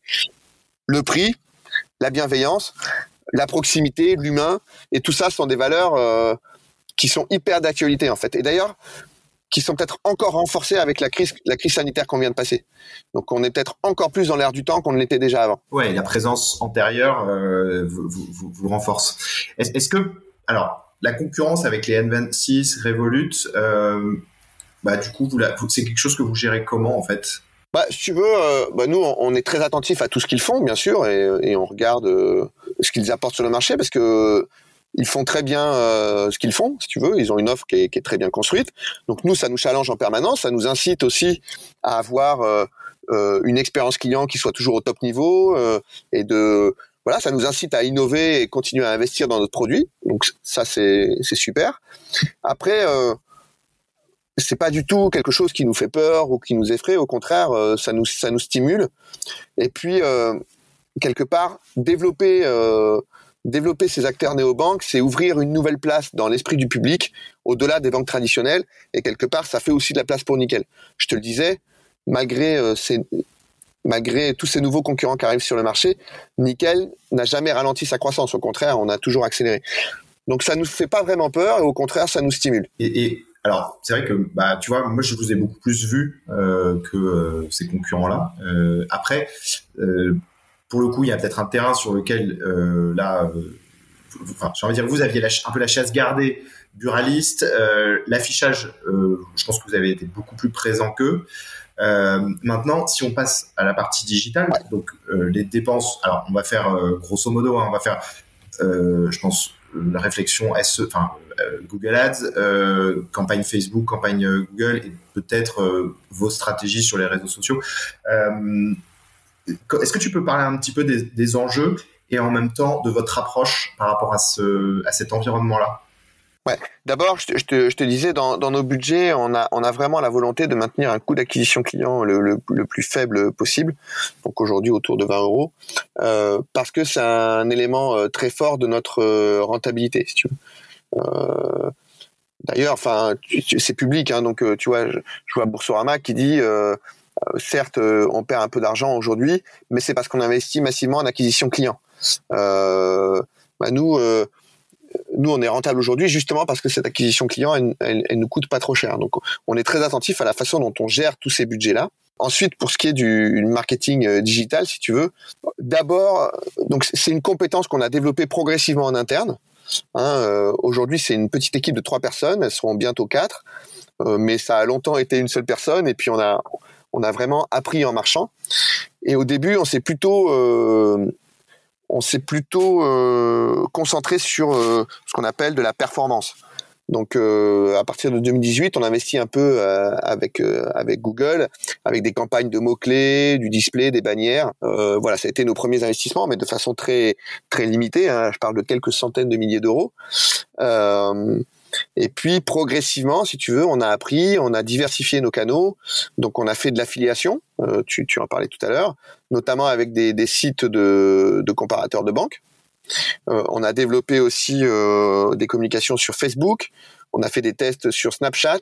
le prix, la bienveillance, la proximité, l'humain, et tout ça sont des valeurs qui sont hyper d'actualité en fait. Et d'ailleurs, qui sont peut-être encore renforcés avec la crise, la crise sanitaire qu'on vient de passer. Donc on est peut-être encore plus dans l'air du temps qu'on ne l'était déjà avant. Ouais, la présence antérieure euh, vous, vous, vous, renforce. Est-ce, que, alors, la concurrence avec les N26, Revolut, euh, bah, du coup, vous c'est quelque chose que vous gérez comment en fait? Bah, si tu veux, euh, bah, nous, on est très attentifs à tout ce qu'ils font, bien sûr, et, et on regarde euh, ce qu'ils apportent sur le marché, parce que ils font très bien euh, ce qu'ils font, si tu veux. Ils ont une offre qui est, qui est, très bien construite. Donc nous, ça nous challenge en permanence. Ça nous incite aussi à avoir euh, euh, une expérience client qui soit toujours au top niveau euh, et de voilà, ça nous incite à innover et continuer à investir dans notre produit. Donc ça, c'est super. Après. Euh, c'est pas du tout quelque chose qui nous fait peur ou qui nous effraie. Au contraire, ça nous ça nous stimule. Et puis quelque part développer développer ces acteurs néobanques, c'est ouvrir une nouvelle place dans l'esprit du public, au-delà des banques traditionnelles, et quelque part, ça fait aussi de la place pour Nickel. Je te le disais, malgré euh, tous ces nouveaux concurrents qui arrivent sur le marché, Nickel n'a jamais ralenti sa croissance. Au contraire, on a toujours accéléré. Donc ça nous fait pas vraiment peur, et au contraire, ça nous stimule. Et, alors, c'est vrai que, bah, tu vois, moi, je vous ai beaucoup plus vu euh, que euh, ces concurrents-là. Après, pour le coup, il y a peut-être un terrain sur lequel, euh, là, euh, j'ai envie de dire, vous aviez un peu la chasse gardée buraliste, euh, l'affichage, je pense que vous avez été beaucoup plus présent qu'eux. Maintenant, si on passe à la partie digitale, donc les dépenses, alors on va faire grosso modo, hein, on va faire, je pense, la réflexion SE, enfin Google Ads, campagne Facebook, campagne Google et peut-être vos stratégies sur les réseaux sociaux. Est-ce que tu peux parler un petit peu des, enjeux et en même temps de votre approche par rapport à, ce, à cet environnement-là? Ouais. D'abord, je, te, disais, dans, nos budgets, on a, on a vraiment la volonté de maintenir un coût d'acquisition client le, le, plus faible possible, donc aujourd'hui autour de 20 euros, euh, parce que c'est un élément euh, très fort de notre euh, rentabilité, D'ailleurs, enfin, c'est public, hein, donc tu vois, je, vois Boursorama qui dit certes, euh, on perd un peu d'argent aujourd'hui, mais c'est parce qu'on investit massivement en acquisition client. Euh, bah nous, euh, nous, on est rentable aujourd'hui justement parce que cette acquisition client, elle, elle, elle, nous coûte pas trop cher. Donc, on est très attentif à la façon dont on gère tous ces budgets-là. Ensuite, pour ce qui est du marketing digital, si tu veux, d'abord, donc c'est une compétence qu'on a développée progressivement en interne. Hein, euh, aujourd'hui, c'est une petite équipe de trois personnes. Elles seront bientôt quatre, euh, mais ça a longtemps été une seule personne. Et puis on a on a vraiment appris en marchant. Et au début, on s'est plutôt, euh, on s'est plutôt euh, concentré sur euh, ce qu'on appelle de la performance. Donc, à partir de 2018, on investit un peu avec avec Google, avec des campagnes de mots clés, du display, des bannières. voilà, ça a été nos premiers investissements, mais de façon très très limitée. Hein, je parle de quelques centaines de milliers d'euros. Et puis progressivement, si tu veux, on a appris, on a diversifié nos canaux. Donc on a fait de l'affiliation, euh, tu, en parlais tout à l'heure, notamment avec des, sites de, comparateurs de banques. Euh, on a développé aussi euh, des communications sur Facebook. On a fait des tests sur Snapchat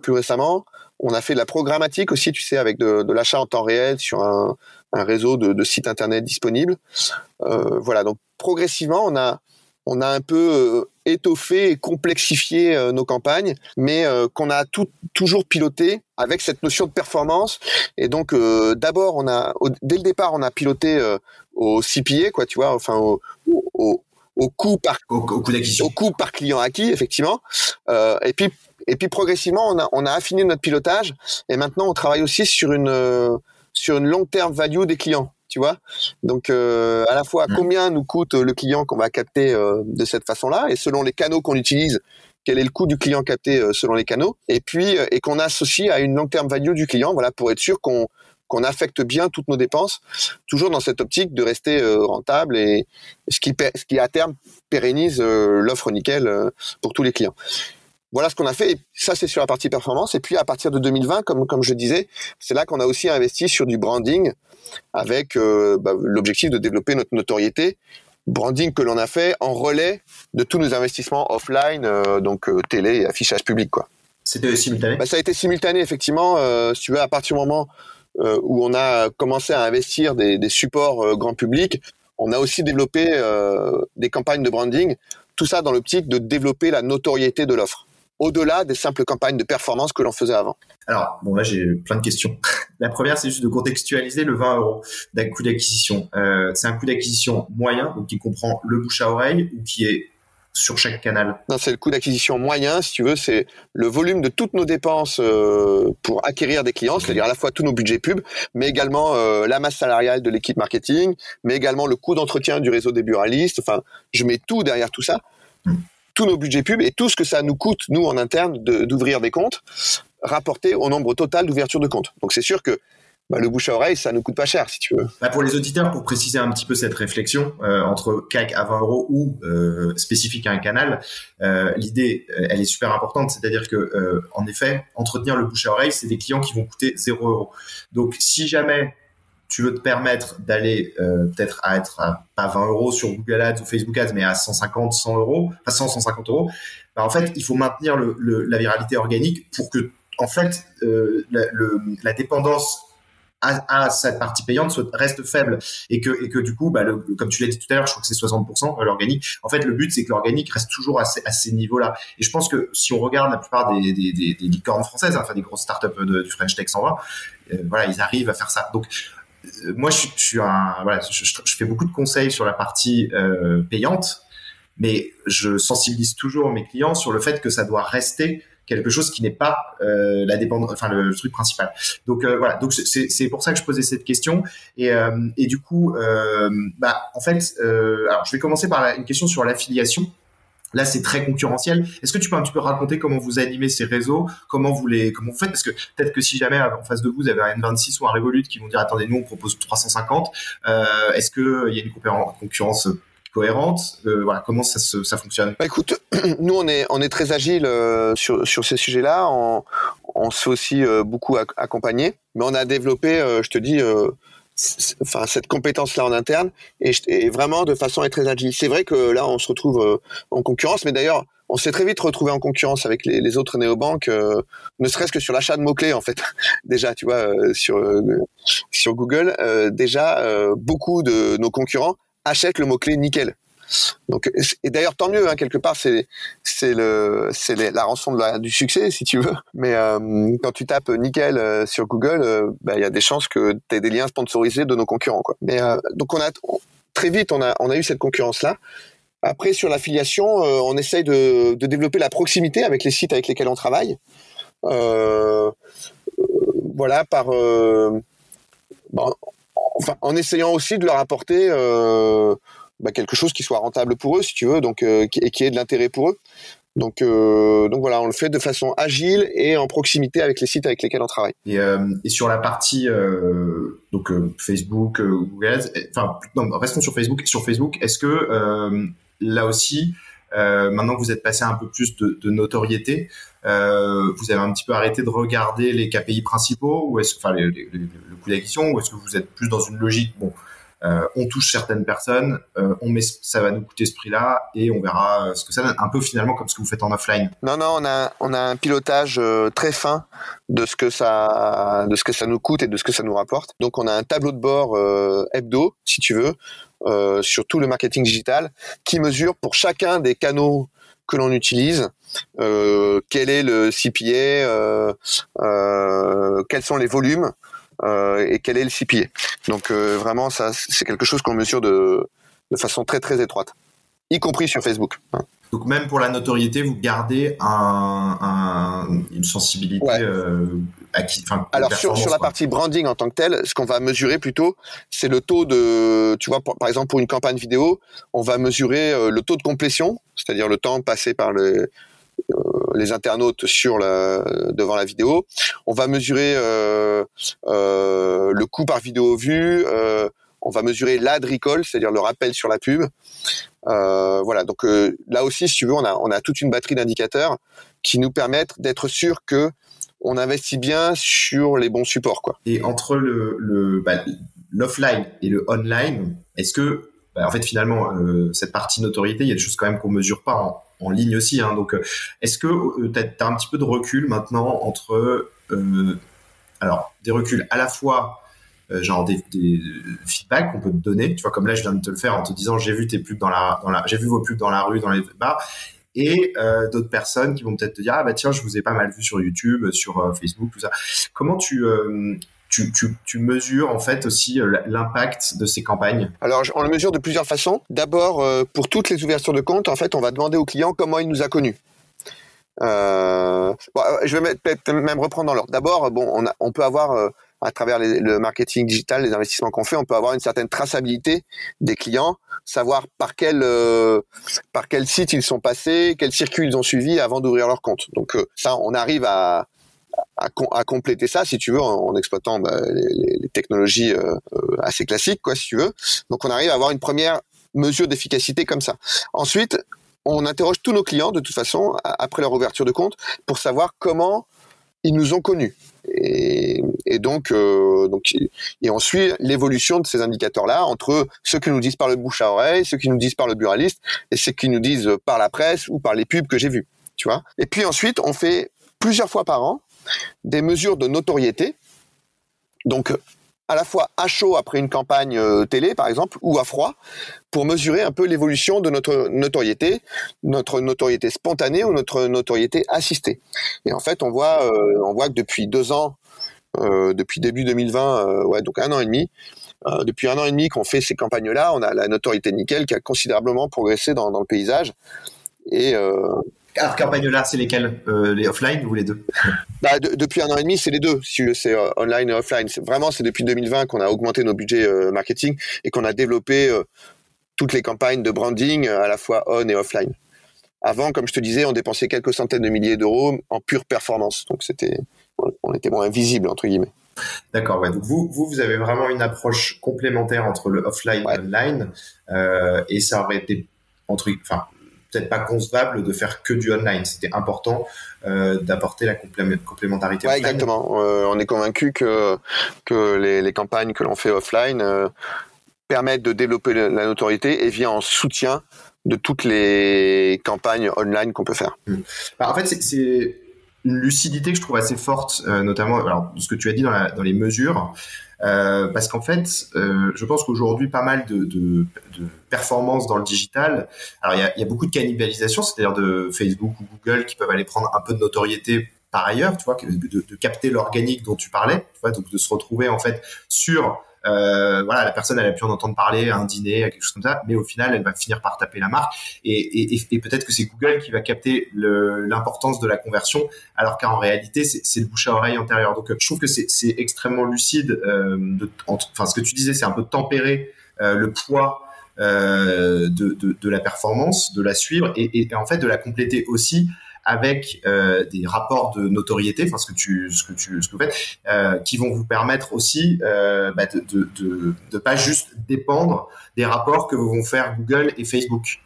plus récemment. On a fait de la programmatique aussi, tu sais, avec de, l'achat en temps réel sur un, réseau de, de, sites internet disponibles. Voilà, donc progressivement, on a on a un peu euh, étoffé et complexifié euh, nos campagnes, mais euh, qu'on a tout, toujours piloté avec cette notion de performance. Et donc, d'abord, on a, au, dès le départ, on a piloté au CPA, quoi, tu vois, enfin au, au, au coût par au, au coût au coût par client acquis, effectivement. et puis et puis progressivement, on a, on a affiné notre pilotage et maintenant on travaille aussi sur une sur une long terme value des clients tu vois. Donc euh, à la fois mmh. combien nous coûte le client qu'on va capter euh, de cette façon-là et selon les canaux qu'on utilise, quel est le coût du client capté euh, selon les canaux et puis et qu'on associe à une long term value du client, voilà pour être sûr qu'on qu'on affecte bien toutes nos dépenses, toujours dans cette optique de rester rentable et ce qui ce qui à terme pérennise l'offre nickel pour tous les clients voilà ce qu'on a fait. Et ça, c'est sur la partie performance. Et puis, à partir de 2020, comme, comme je disais, c'est là qu'on a aussi investi sur du branding avec euh, bah, l'objectif de développer notre notoriété branding que l'on a fait en relais de tous nos investissements offline, donc télé et affichage public, quoi. C'était simultané? Bah, Ça a été simultané, effectivement. si tu veux, à partir du moment où on a commencé à investir des, des supports grand public, on a aussi développé des campagnes de branding, tout ça dans l'optique de développer la notoriété de l'offre au-delà des simples campagnes de performance que l'on faisait avant Alors, bon, là, j'ai plein de questions. La première, c'est juste de contextualiser le 20 euros d'un coût d'acquisition. Euh, c'est un coût d'acquisition moyen, donc qui comprend le bouche à oreille ou qui est sur chaque canal? Non, c'est le coût d'acquisition moyen, si tu veux, c'est le volume de toutes nos dépenses euh, pour acquérir des clients, c'est-à-dire à la fois tous nos budgets pubs, mais également euh, la masse salariale de l'équipe marketing, mais également le coût d'entretien du réseau des buralistes. Enfin, je mets tout derrière tout ça. Hmm tous nos budgets pubs et tout ce que ça nous coûte, nous, en interne, d'ouvrir des comptes, rapporté au nombre total d'ouverture de comptes. Donc c'est sûr que bah, le bouche à oreille, ça nous coûte pas cher, si tu veux. Bah pour les auditeurs, pour préciser un petit peu cette réflexion euh, entre CAC à 20 euros ou euh, spécifique à un canal, euh, l'idée, euh, elle est super importante, c'est-à-dire que, euh, en effet, entretenir le bouche à oreille, c'est des clients qui vont coûter 0 euros. Donc, si jamais tu veux te permettre d'aller euh, peut-être à être à pas 20 euros sur Google Ads ou Facebook Ads, mais à 150, 100 euros, enfin 100, 150 euros, bah en fait, il faut maintenir le, le, la viralité organique pour que, en fait, euh, la, le, la, dépendance à, à, cette partie payante reste faible et que, et que du coup, bah, comme tu l'as dit tout à l'heure, je crois que c'est 60% l'organique. En fait, le but, c'est que l'organique reste toujours à ces, à ces niveaux-là. Et je pense que si on regarde la plupart des, des, des, licornes françaises, hein, enfin des grosses startups du French Tech 120, euh, voilà, ils arrivent à faire ça. Donc, euh, moi, je, fais beaucoup de conseils sur la partie euh, payante, mais je sensibilise toujours mes clients sur le fait que ça doit rester quelque chose qui n'est pas euh, la dépendance, enfin le, truc principal. Donc euh, voilà, donc c'est pour ça que je posais cette question et, euh, du coup, euh, bah en fait, je vais commencer par une question sur l'affiliation. Là, c'est très concurrentiel. Est-ce que tu peux un petit peu raconter comment vous animez ces réseaux, comment vous les, comment vous faites? Parce que peut-être que si jamais en face de vous, vous avez un N26 ou un Revolut qui vont dire attendez, nous on propose 350. Euh, Est-ce que il y a une concurrence cohérente? Euh, Voilà, comment ça, se, ça fonctionne? Bah, Écoute, nous on est on est très agile euh, sur sur ces sujets-là. On, on se fait aussi beaucoup accompagner, mais on a développé, je te dis enfin cette compétence là en interne et, et, vraiment de façon à être très agile. C'est vrai que là on se retrouve euh, en concurrence, mais d'ailleurs on s'est très vite retrouvé en concurrence avec les, les autres néobanques, euh, ne serait-ce que sur l'achat de mots clés en fait. déjà, tu vois, euh, sur euh, sur Google, euh, déjà beaucoup de nos concurrents achètent le mot clé nickel. Donc, et d'ailleurs, tant mieux, hein, quelque part, c'est c'est le c'est la rançon du succès, si tu veux. Mais euh, quand tu tapes nickel euh, sur Google, euh, bah, il y a des chances que tu aies des liens sponsorisés de nos concurrents, quoi. Mais donc on a très vite, on a on a eu cette concurrence là. Après, sur l'affiliation, on essaye de, de, développer la proximité avec les sites avec lesquels on travaille. voilà, par en essayant aussi de leur apporter bah, quelque chose qui soit rentable pour eux, si tu veux, donc euh, et qui ait de l'intérêt pour eux. Donc, euh, donc voilà, on le fait de façon agile et en proximité avec les sites avec lesquels on travaille. Et, euh, et sur la partie euh, donc euh, Facebook, euh, Google, enfin non, restons sur Facebook. Sur Facebook, est-ce que là aussi, maintenant que vous êtes passé un peu plus de, de notoriété, vous avez un petit peu arrêté de regarder les KPI principaux ou est-ce enfin les, les, les, le coût d'acquisition ou est-ce que vous êtes plus dans une logique bon euh, on touche certaines personnes, euh, on met, ça va nous coûter ce prix-là et on verra euh, ce que ça donne. Un peu finalement comme ce que vous faites en offline. Non, non, on a, on a un pilotage euh, très fin de ce que ça, de ce que ça nous coûte et de ce que ça nous rapporte. Donc on a un tableau de bord euh, hebdo, si tu veux, euh, sur tout le marketing digital, qui mesure pour chacun des canaux que l'on utilise, euh, quel est le CPA, euh, euh, quels sont les volumes, euh, et quel est le CPA. Donc euh, vraiment, ça, c'est quelque chose qu'on mesure de, de façon très très étroite, y compris sur Facebook. Hein. Donc même pour la notoriété, vous gardez un, un, une sensibilité ouais. euh, acquis, enfin, Alors sur, sur la quoi. partie branding en tant que telle, ce qu'on va mesurer plutôt, c'est le taux de, tu vois, pour, par exemple pour une campagne vidéo, on va mesurer euh, le taux de complétion, c'est-à-dire le temps passé par le, euh, les internautes sur la, devant la vidéo. On va mesurer euh, euh, le coût par vidéo vue. Euh, on va mesurer l'ad recall, c'est-à-dire le rappel sur la pub. Voilà. Donc là aussi, si tu veux, on a, on a toute une batterie d'indicateurs qui nous permettent d'être sûr que on investit bien sur les bons supports. Et entre le, bah, l'offline et le online, est-ce que bah, en fait finalement cette partie notoriété, il y a des choses quand même qu'on mesure pas en, ligne aussi. Hein, donc est-ce que tu as, un petit peu de recul maintenant entre alors des reculs à la fois genre des, feedbacks qu'on peut te donner, tu vois comme là je viens de te le faire en te disant j'ai vu tes pubs dans la dans la j'ai vu vos pubs dans la rue dans les bars et euh, d'autres personnes qui vont peut-être te dire ah bah tiens je vous ai pas mal vu sur YouTube, sur euh, Facebook, tout ça. Comment tu euh, tu, mesures en fait aussi l'impact de ces campagnes Alors on le mesure de plusieurs façons. D'abord pour toutes les ouvertures de compte, en fait on va demander au client comment il nous a connus. Euh, bon, je vais même reprendre dans l'ordre. D'abord, bon, on, peut avoir à travers le marketing digital, les investissements qu'on fait, on peut avoir une certaine traçabilité des clients, savoir par quel euh, par quel site ils sont passés, quel circuit ils ont suivi avant d'ouvrir leur compte. Donc euh, ça, on arrive à à, à, compléter ça, si tu veux, en, exploitant bah, les, les, technologies euh, assez classiques, quoi, si tu veux. Donc on arrive à avoir une première mesure d'efficacité comme ça. Ensuite, on interroge tous nos clients de toute façon après leur ouverture de compte pour savoir comment ils nous ont connus. Et, et donc, euh, donc, et on suit l'évolution de ces indicateurs-là entre ceux qui nous disent par le bouche à oreille, ceux qui nous disent par le buraliste, et ceux qui nous disent par la presse ou par les pubs que j'ai vus. Tu vois. Et puis ensuite, on fait plusieurs fois par an des mesures de notoriété. Donc, à la fois à chaud après une campagne euh, télé, par exemple, ou à froid, pour mesurer un peu l'évolution de notre notoriété, notre notoriété spontanée ou notre notoriété assistée. Et en fait, on voit, euh, que depuis deux ans, euh, depuis début 2020, ouais, donc un an et demi, depuis un an et demi qu'on fait ces campagnes-là, on a la notoriété nickel qui a considérablement progressé dans, le paysage. Alors, campagne là, c'est lesquelles euh, Les offline ou les deux? Bah, Depuis un an et demi, c'est les deux. C'est euh, online et offline. Vraiment, c'est depuis 2020 qu'on a augmenté nos budgets euh, marketing et qu'on a développé toutes les campagnes de branding à la fois on et offline. Avant, comme je te disais, on dépensait quelques centaines de milliers d'euros en pure performance. Donc, c'était, on était moins visible entre guillemets. D'accord, ouais. Donc vous, vous, vous avez vraiment une approche complémentaire entre le offline et l'online, et ça aurait été entre, enfin, peut-être pas concevable de faire que du online. C'était important euh, d'apporter la complémentarité. Ouais, exactement. Euh, on est convaincu que que les, les campagnes que l'on fait offline euh, permettent de développer la notoriété et vient en soutien de toutes les campagnes online qu'on peut faire. Hmm. Bah, en fait, c'est une lucidité que je trouve assez forte, notamment alors, ce que tu as dit dans, la, dans les mesures. Euh, parce qu'en fait, euh, je pense qu'aujourd'hui, pas mal de, de, de performances dans le digital. Alors, il y a, y a, beaucoup de cannibalisation, c'est-à-dire de Facebook ou Google qui peuvent aller prendre un peu de notoriété par ailleurs, tu vois, de, de capter l'organique dont tu parlais, tu vois, donc de se retrouver en fait sur euh, voilà, la personne elle a pu en entendre parler à un dîner, à quelque chose comme ça, mais au final elle va finir par taper la marque et, et, et peut-être que c'est Google qui va capter l'importance de la conversion, alors qu'en réalité c'est le bouche à oreille antérieur. Donc je trouve que c'est extrêmement lucide. Euh, de, enfin, ce que tu disais, c'est un peu tempérer euh, le poids euh, de, de, de, la performance, de la suivre et, et, en fait de la compléter aussi avec euh, des rapports de notoriété, enfin ce que tu ce que tu ce que vous faites, euh, qui vont vous permettre aussi euh, bah, de, de, de de pas juste dépendre des rapports que vont faire Google et Facebook,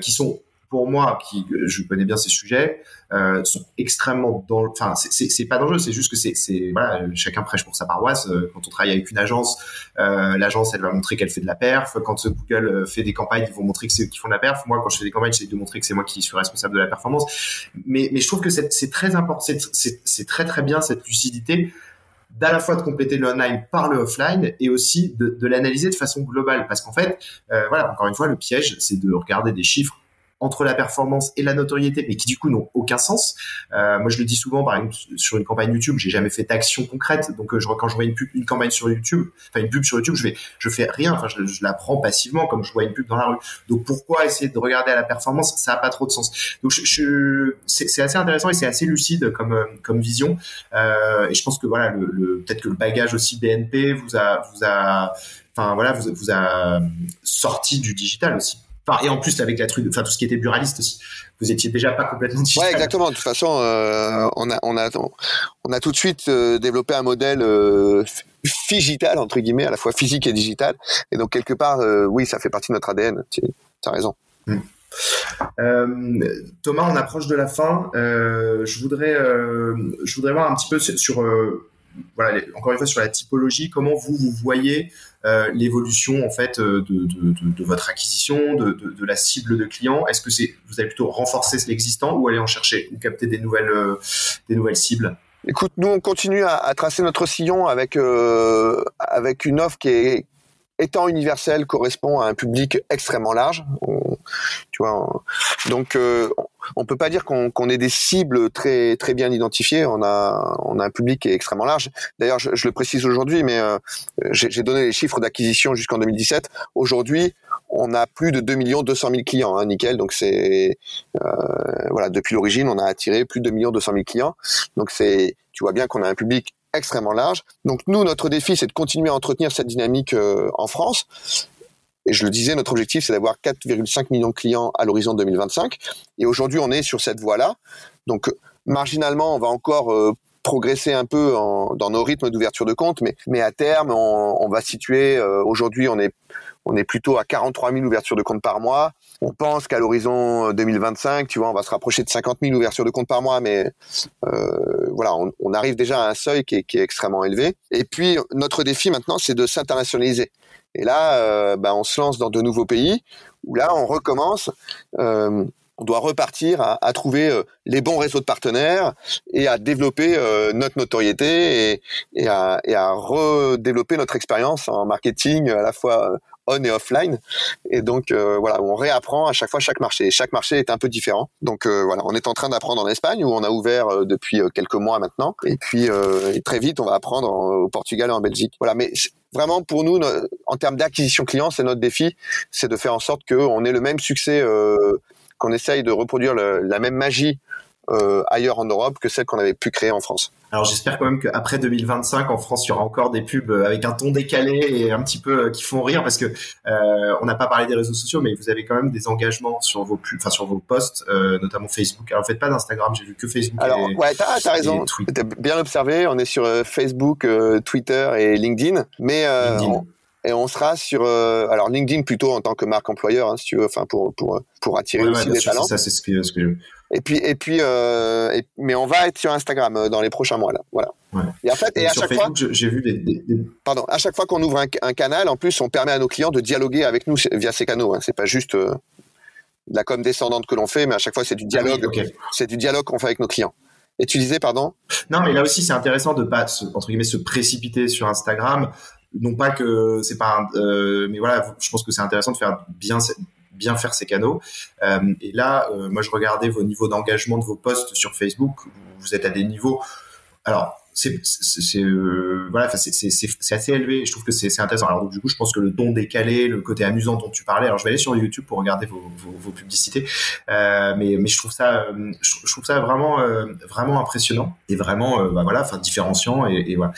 qui sont pour moi, qui je connais bien ces sujets, euh, sont extrêmement dans. Enfin, c'est pas dangereux, c'est juste que c'est voilà, chacun prêche pour sa paroisse. Euh, quand on travaille avec une agence, euh, l'agence elle va montrer qu'elle fait de la perf. Quand Google euh, fait des campagnes, ils vont montrer que c'est qui font de la perf. Moi, quand je fais des campagnes, j'essaie de montrer que c'est moi qui suis responsable de la performance. Mais mais je trouve que c'est très important, c'est très très bien cette lucidité d'à la fois de compléter le online par le offline et aussi de, de l'analyser de façon globale parce qu'en fait euh, voilà encore une fois le piège c'est de regarder des chiffres entre la performance et la notoriété, mais qui du coup n'ont aucun sens. Euh, moi, je le dis souvent, par exemple, sur une campagne YouTube, j'ai jamais fait d'action concrète. Donc, euh, je, quand je vois une pub, une campagne sur YouTube, enfin une pub sur YouTube, je vais, je fais rien. Enfin, je, je, la prends passivement, comme je vois une pub dans la rue. Donc, pourquoi essayer de regarder à la performance? Ça a pas trop de sens. Donc, je, je c'est assez intéressant et c'est assez lucide comme euh, comme vision. Euh, et je pense que voilà, le, le peut-être que le bagage aussi BNP vous a vous a enfin voilà vous, vous a sorti du digital aussi. Et en plus avec la truc, enfin tout ce qui était buraliste aussi. Vous étiez déjà pas complètement digital. Ouais, exactement. De toute façon, euh, on a on a on a tout de suite euh, développé un modèle euh, digital entre guillemets, à la fois physique et digital. Et donc quelque part, euh, oui, ça fait partie de notre ADN. Tu as raison. Hmm. Euh, Thomas, on approche de la fin. Euh, je voudrais, je voudrais voir un petit peu sur, voilà, encore une fois sur la typologie, comment vous vous voyez euh, l'évolution en fait de, de, de, votre acquisition, de, la cible de clients? Est-ce que c'est vous allez plutôt renforcer l'existant ou aller en chercher ou capter des nouvelles des nouvelles cibles? Écoute, nous on continue à, tracer notre sillon avec euh, avec une offre qui est étant universel correspond à un public extrêmement large. tu vois, donc euh, on peut pas dire qu'on ait des cibles très très bien identifiées. On a on a un public qui est extrêmement large. D'ailleurs, je, le précise aujourd'hui, mais euh, j'ai donné les chiffres d'acquisition jusqu'en 2017. Aujourd'hui, on a plus de 2 millions 200 000 clients, hein, nickel. Donc c'est euh, voilà, depuis l'origine, on a attiré plus de 2 millions 200 000 clients. Donc c'est, tu vois bien qu'on a un public extrêmement large. Donc nous, notre défi, c'est de continuer à entretenir cette dynamique euh, en France. Et je le disais, notre objectif, c'est d'avoir 4,5 millions de clients à l'horizon 2025. Et aujourd'hui, on est sur cette voie-là. Donc marginalement, on va encore euh, progresser un peu dans nos rythmes d'ouverture de compte, mais, à terme, on, on va situer, euh, aujourd'hui, on est, on est plutôt à 43 000 ouvertures de compte par mois. On pense qu'à l'horizon 2025, tu vois, on va se rapprocher de 50 000 ouvertures de compte par mois, mais euh, voilà, on, on, arrive déjà à un seuil qui est, qui est, extrêmement élevé. Et puis, notre défi maintenant, c'est de s'internationaliser. Et là, euh, bah, on se lance dans de nouveaux pays où là, on recommence. Euh, on doit repartir à, à, trouver euh, les bons réseaux de partenaires et à développer euh, notre notoriété et, et, à, et à redévelopper notre expérience en marketing à la fois euh, on et offline. Et donc euh, voilà, on réapprend à chaque fois chaque marché. Chaque marché est un peu différent. Donc euh, voilà, on est en train d'apprendre en Espagne où on a ouvert euh, depuis quelques mois maintenant. Et puis et très vite, on va apprendre au Portugal et en Belgique. Voilà, mais vraiment pour nous, en termes d'acquisition client, c'est notre défi, c'est de faire en sorte qu'on ait le même succès qu'on essaye de reproduire la même magie euh, ailleurs en Europe que celle qu'on avait pu créer en France. Alors j'espère quand même qu'après 2025 en France il y aura encore des pubs avec un ton décalé et un petit peu euh, qui font rire parce que euh, on n'a pas parlé des réseaux sociaux mais vous avez quand même des engagements sur vos pubs, enfin sur vos posts, euh, notamment Facebook. Alors faites pas d'Instagram, j'ai vu que Facebook. Alors ouais t'as as raison, t'as bien observé, on est sur euh, Facebook, euh, Twitter et LinkedIn, mais LinkedIn et on sera sur euh, alors LinkedIn plutôt en tant que marque employeur hein, si tu veux enfin pour pour pour attirer aussi des talents ça c'est ce que, ce que et puis et puis euh, et, mais on va être sur Instagram euh, dans les prochains mois là. Voilà. Ouais. et en fait et, et à chaque Facebook, fois j'ai vu des, des, des, pardon. À chaque fois qu'on ouvre un, un, canal en plus on permet à nos clients de dialoguer avec nous via ces canaux hein. c'est pas juste euh, de la com descendante que l'on fait mais à chaque fois c'est du dialogue ah oui, okay. c'est du dialogue qu'on fait avec nos clients. Et tu disais pardon? Non, mais là aussi c'est intéressant de pas se, entre guillemets se précipiter sur Instagram. Non pas que c'est pas un, euh, mais voilà je pense que c'est intéressant de faire bien bien faire ces canaux. Euh, et là euh, moi je regardais vos niveaux d'engagement de vos posts sur Facebook. Vous êtes à des niveaux alors c'est euh, voilà c'est assez élevé. Je trouve que c'est intéressant. Alors du coup je pense que le ton décalé le côté amusant dont tu parlais alors je vais aller sur YouTube pour regarder vos, vos, vos publicités. Euh, mais mais je trouve ça je, trouve ça vraiment vraiment impressionnant et vraiment bah voilà enfin différenciant et voilà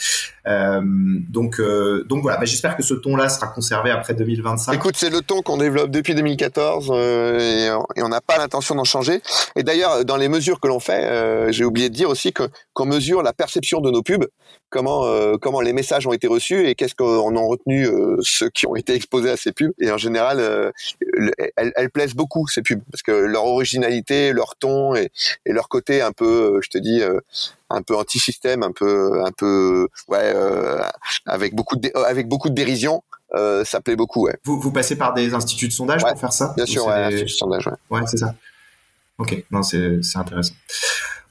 donc donc voilà. Bah, j'espère que ce ton là sera conservé après 2025 écoute c'est le ton qu'on développe depuis 2014 et, et on n'a pas l'intention d'en changer. Et d'ailleurs dans les mesures que l'on fait j'ai oublié de dire aussi qu'on mesure la perception de nos pubs, comment euh, comment les messages ont été reçus et qu'est-ce qu'on en retenu euh, ceux qui ont été exposés à ces pubs. Et en général, euh, elles, elles, plaisent beaucoup ces pubs parce que leur originalité, leur ton et, et leur côté un peu, je te dis, un peu anti-système, un peu un peu ouais, avec beaucoup de avec beaucoup de dérision. ça plaît beaucoup, ouais. Vous, vous passez par des instituts de sondage ouais, pour faire ça Bien sûr, ouais, des... instituts de sondage, ouais. Ouais, c'est ça. Ok, non, c'est intéressant.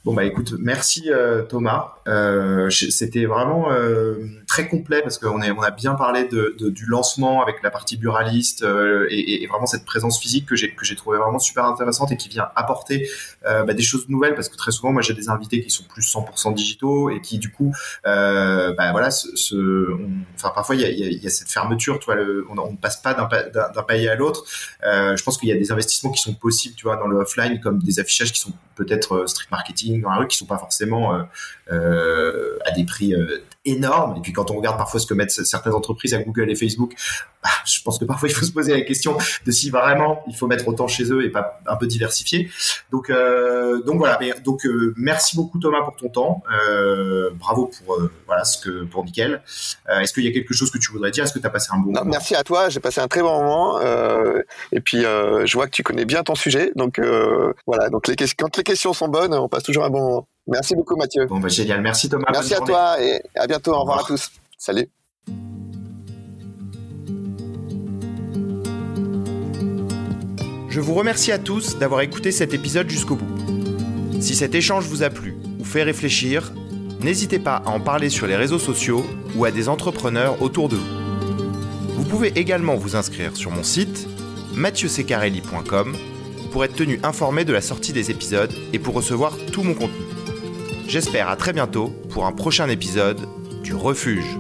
Bon bah écoute, merci euh, Thomas. Euh, C'était vraiment euh, très complet parce qu'on on a bien parlé de, de, du lancement avec la partie buraliste euh, et, et, vraiment cette présence physique que j'ai que j'ai trouvé vraiment super intéressante et qui vient apporter euh, bah, des choses nouvelles parce que très souvent moi j'ai des invités qui sont plus 100% digitaux et qui du coup euh, bah voilà ce, ce enfin parfois il y a, y, a, y a, cette fermeture tu vois le, on, ne passe pas d'un pays à l'autre. je pense qu'il y a des investissements qui sont possibles tu vois dans le offline comme des affichages qui sont peut-être street marketing dans la rue qui sont pas forcément euh, euh, à des prix euh, énormes. Et puis quand on regarde parfois ce que mettent certaines entreprises à Google et Facebook, bah, je pense que parfois il faut se poser la question de si vraiment il faut mettre autant chez eux et pas un peu diversifier. Donc euh, donc voilà. Mais, donc euh, merci beaucoup Thomas pour ton temps. Euh, bravo pour voilà ce que pour Nickel. Est-ce qu'il y a quelque chose que tu voudrais dire? Est-ce que tu as passé un bon non, moment? Merci à toi. J'ai passé un très bon moment. et puis je vois que tu connais bien ton sujet. Donc voilà. Donc les quand les questions sont bonnes, on passe toujours un bon moment. Merci beaucoup, Mathieu. Bon, bah, génial. Merci, Thomas. Merci à toi et à bientôt. Au, revoir à tous. Salut. Je vous remercie à tous d'avoir écouté cet épisode jusqu'au bout. Si cet échange vous a plu ou fait réfléchir, n'hésitez pas à en parler sur les réseaux sociaux ou à des entrepreneurs autour de vous. Vous pouvez également vous inscrire sur mon site mathieusecarelli.com pour être tenu informé de la sortie des épisodes et pour recevoir tout mon contenu. J'espère à très bientôt pour un prochain épisode du Refuge.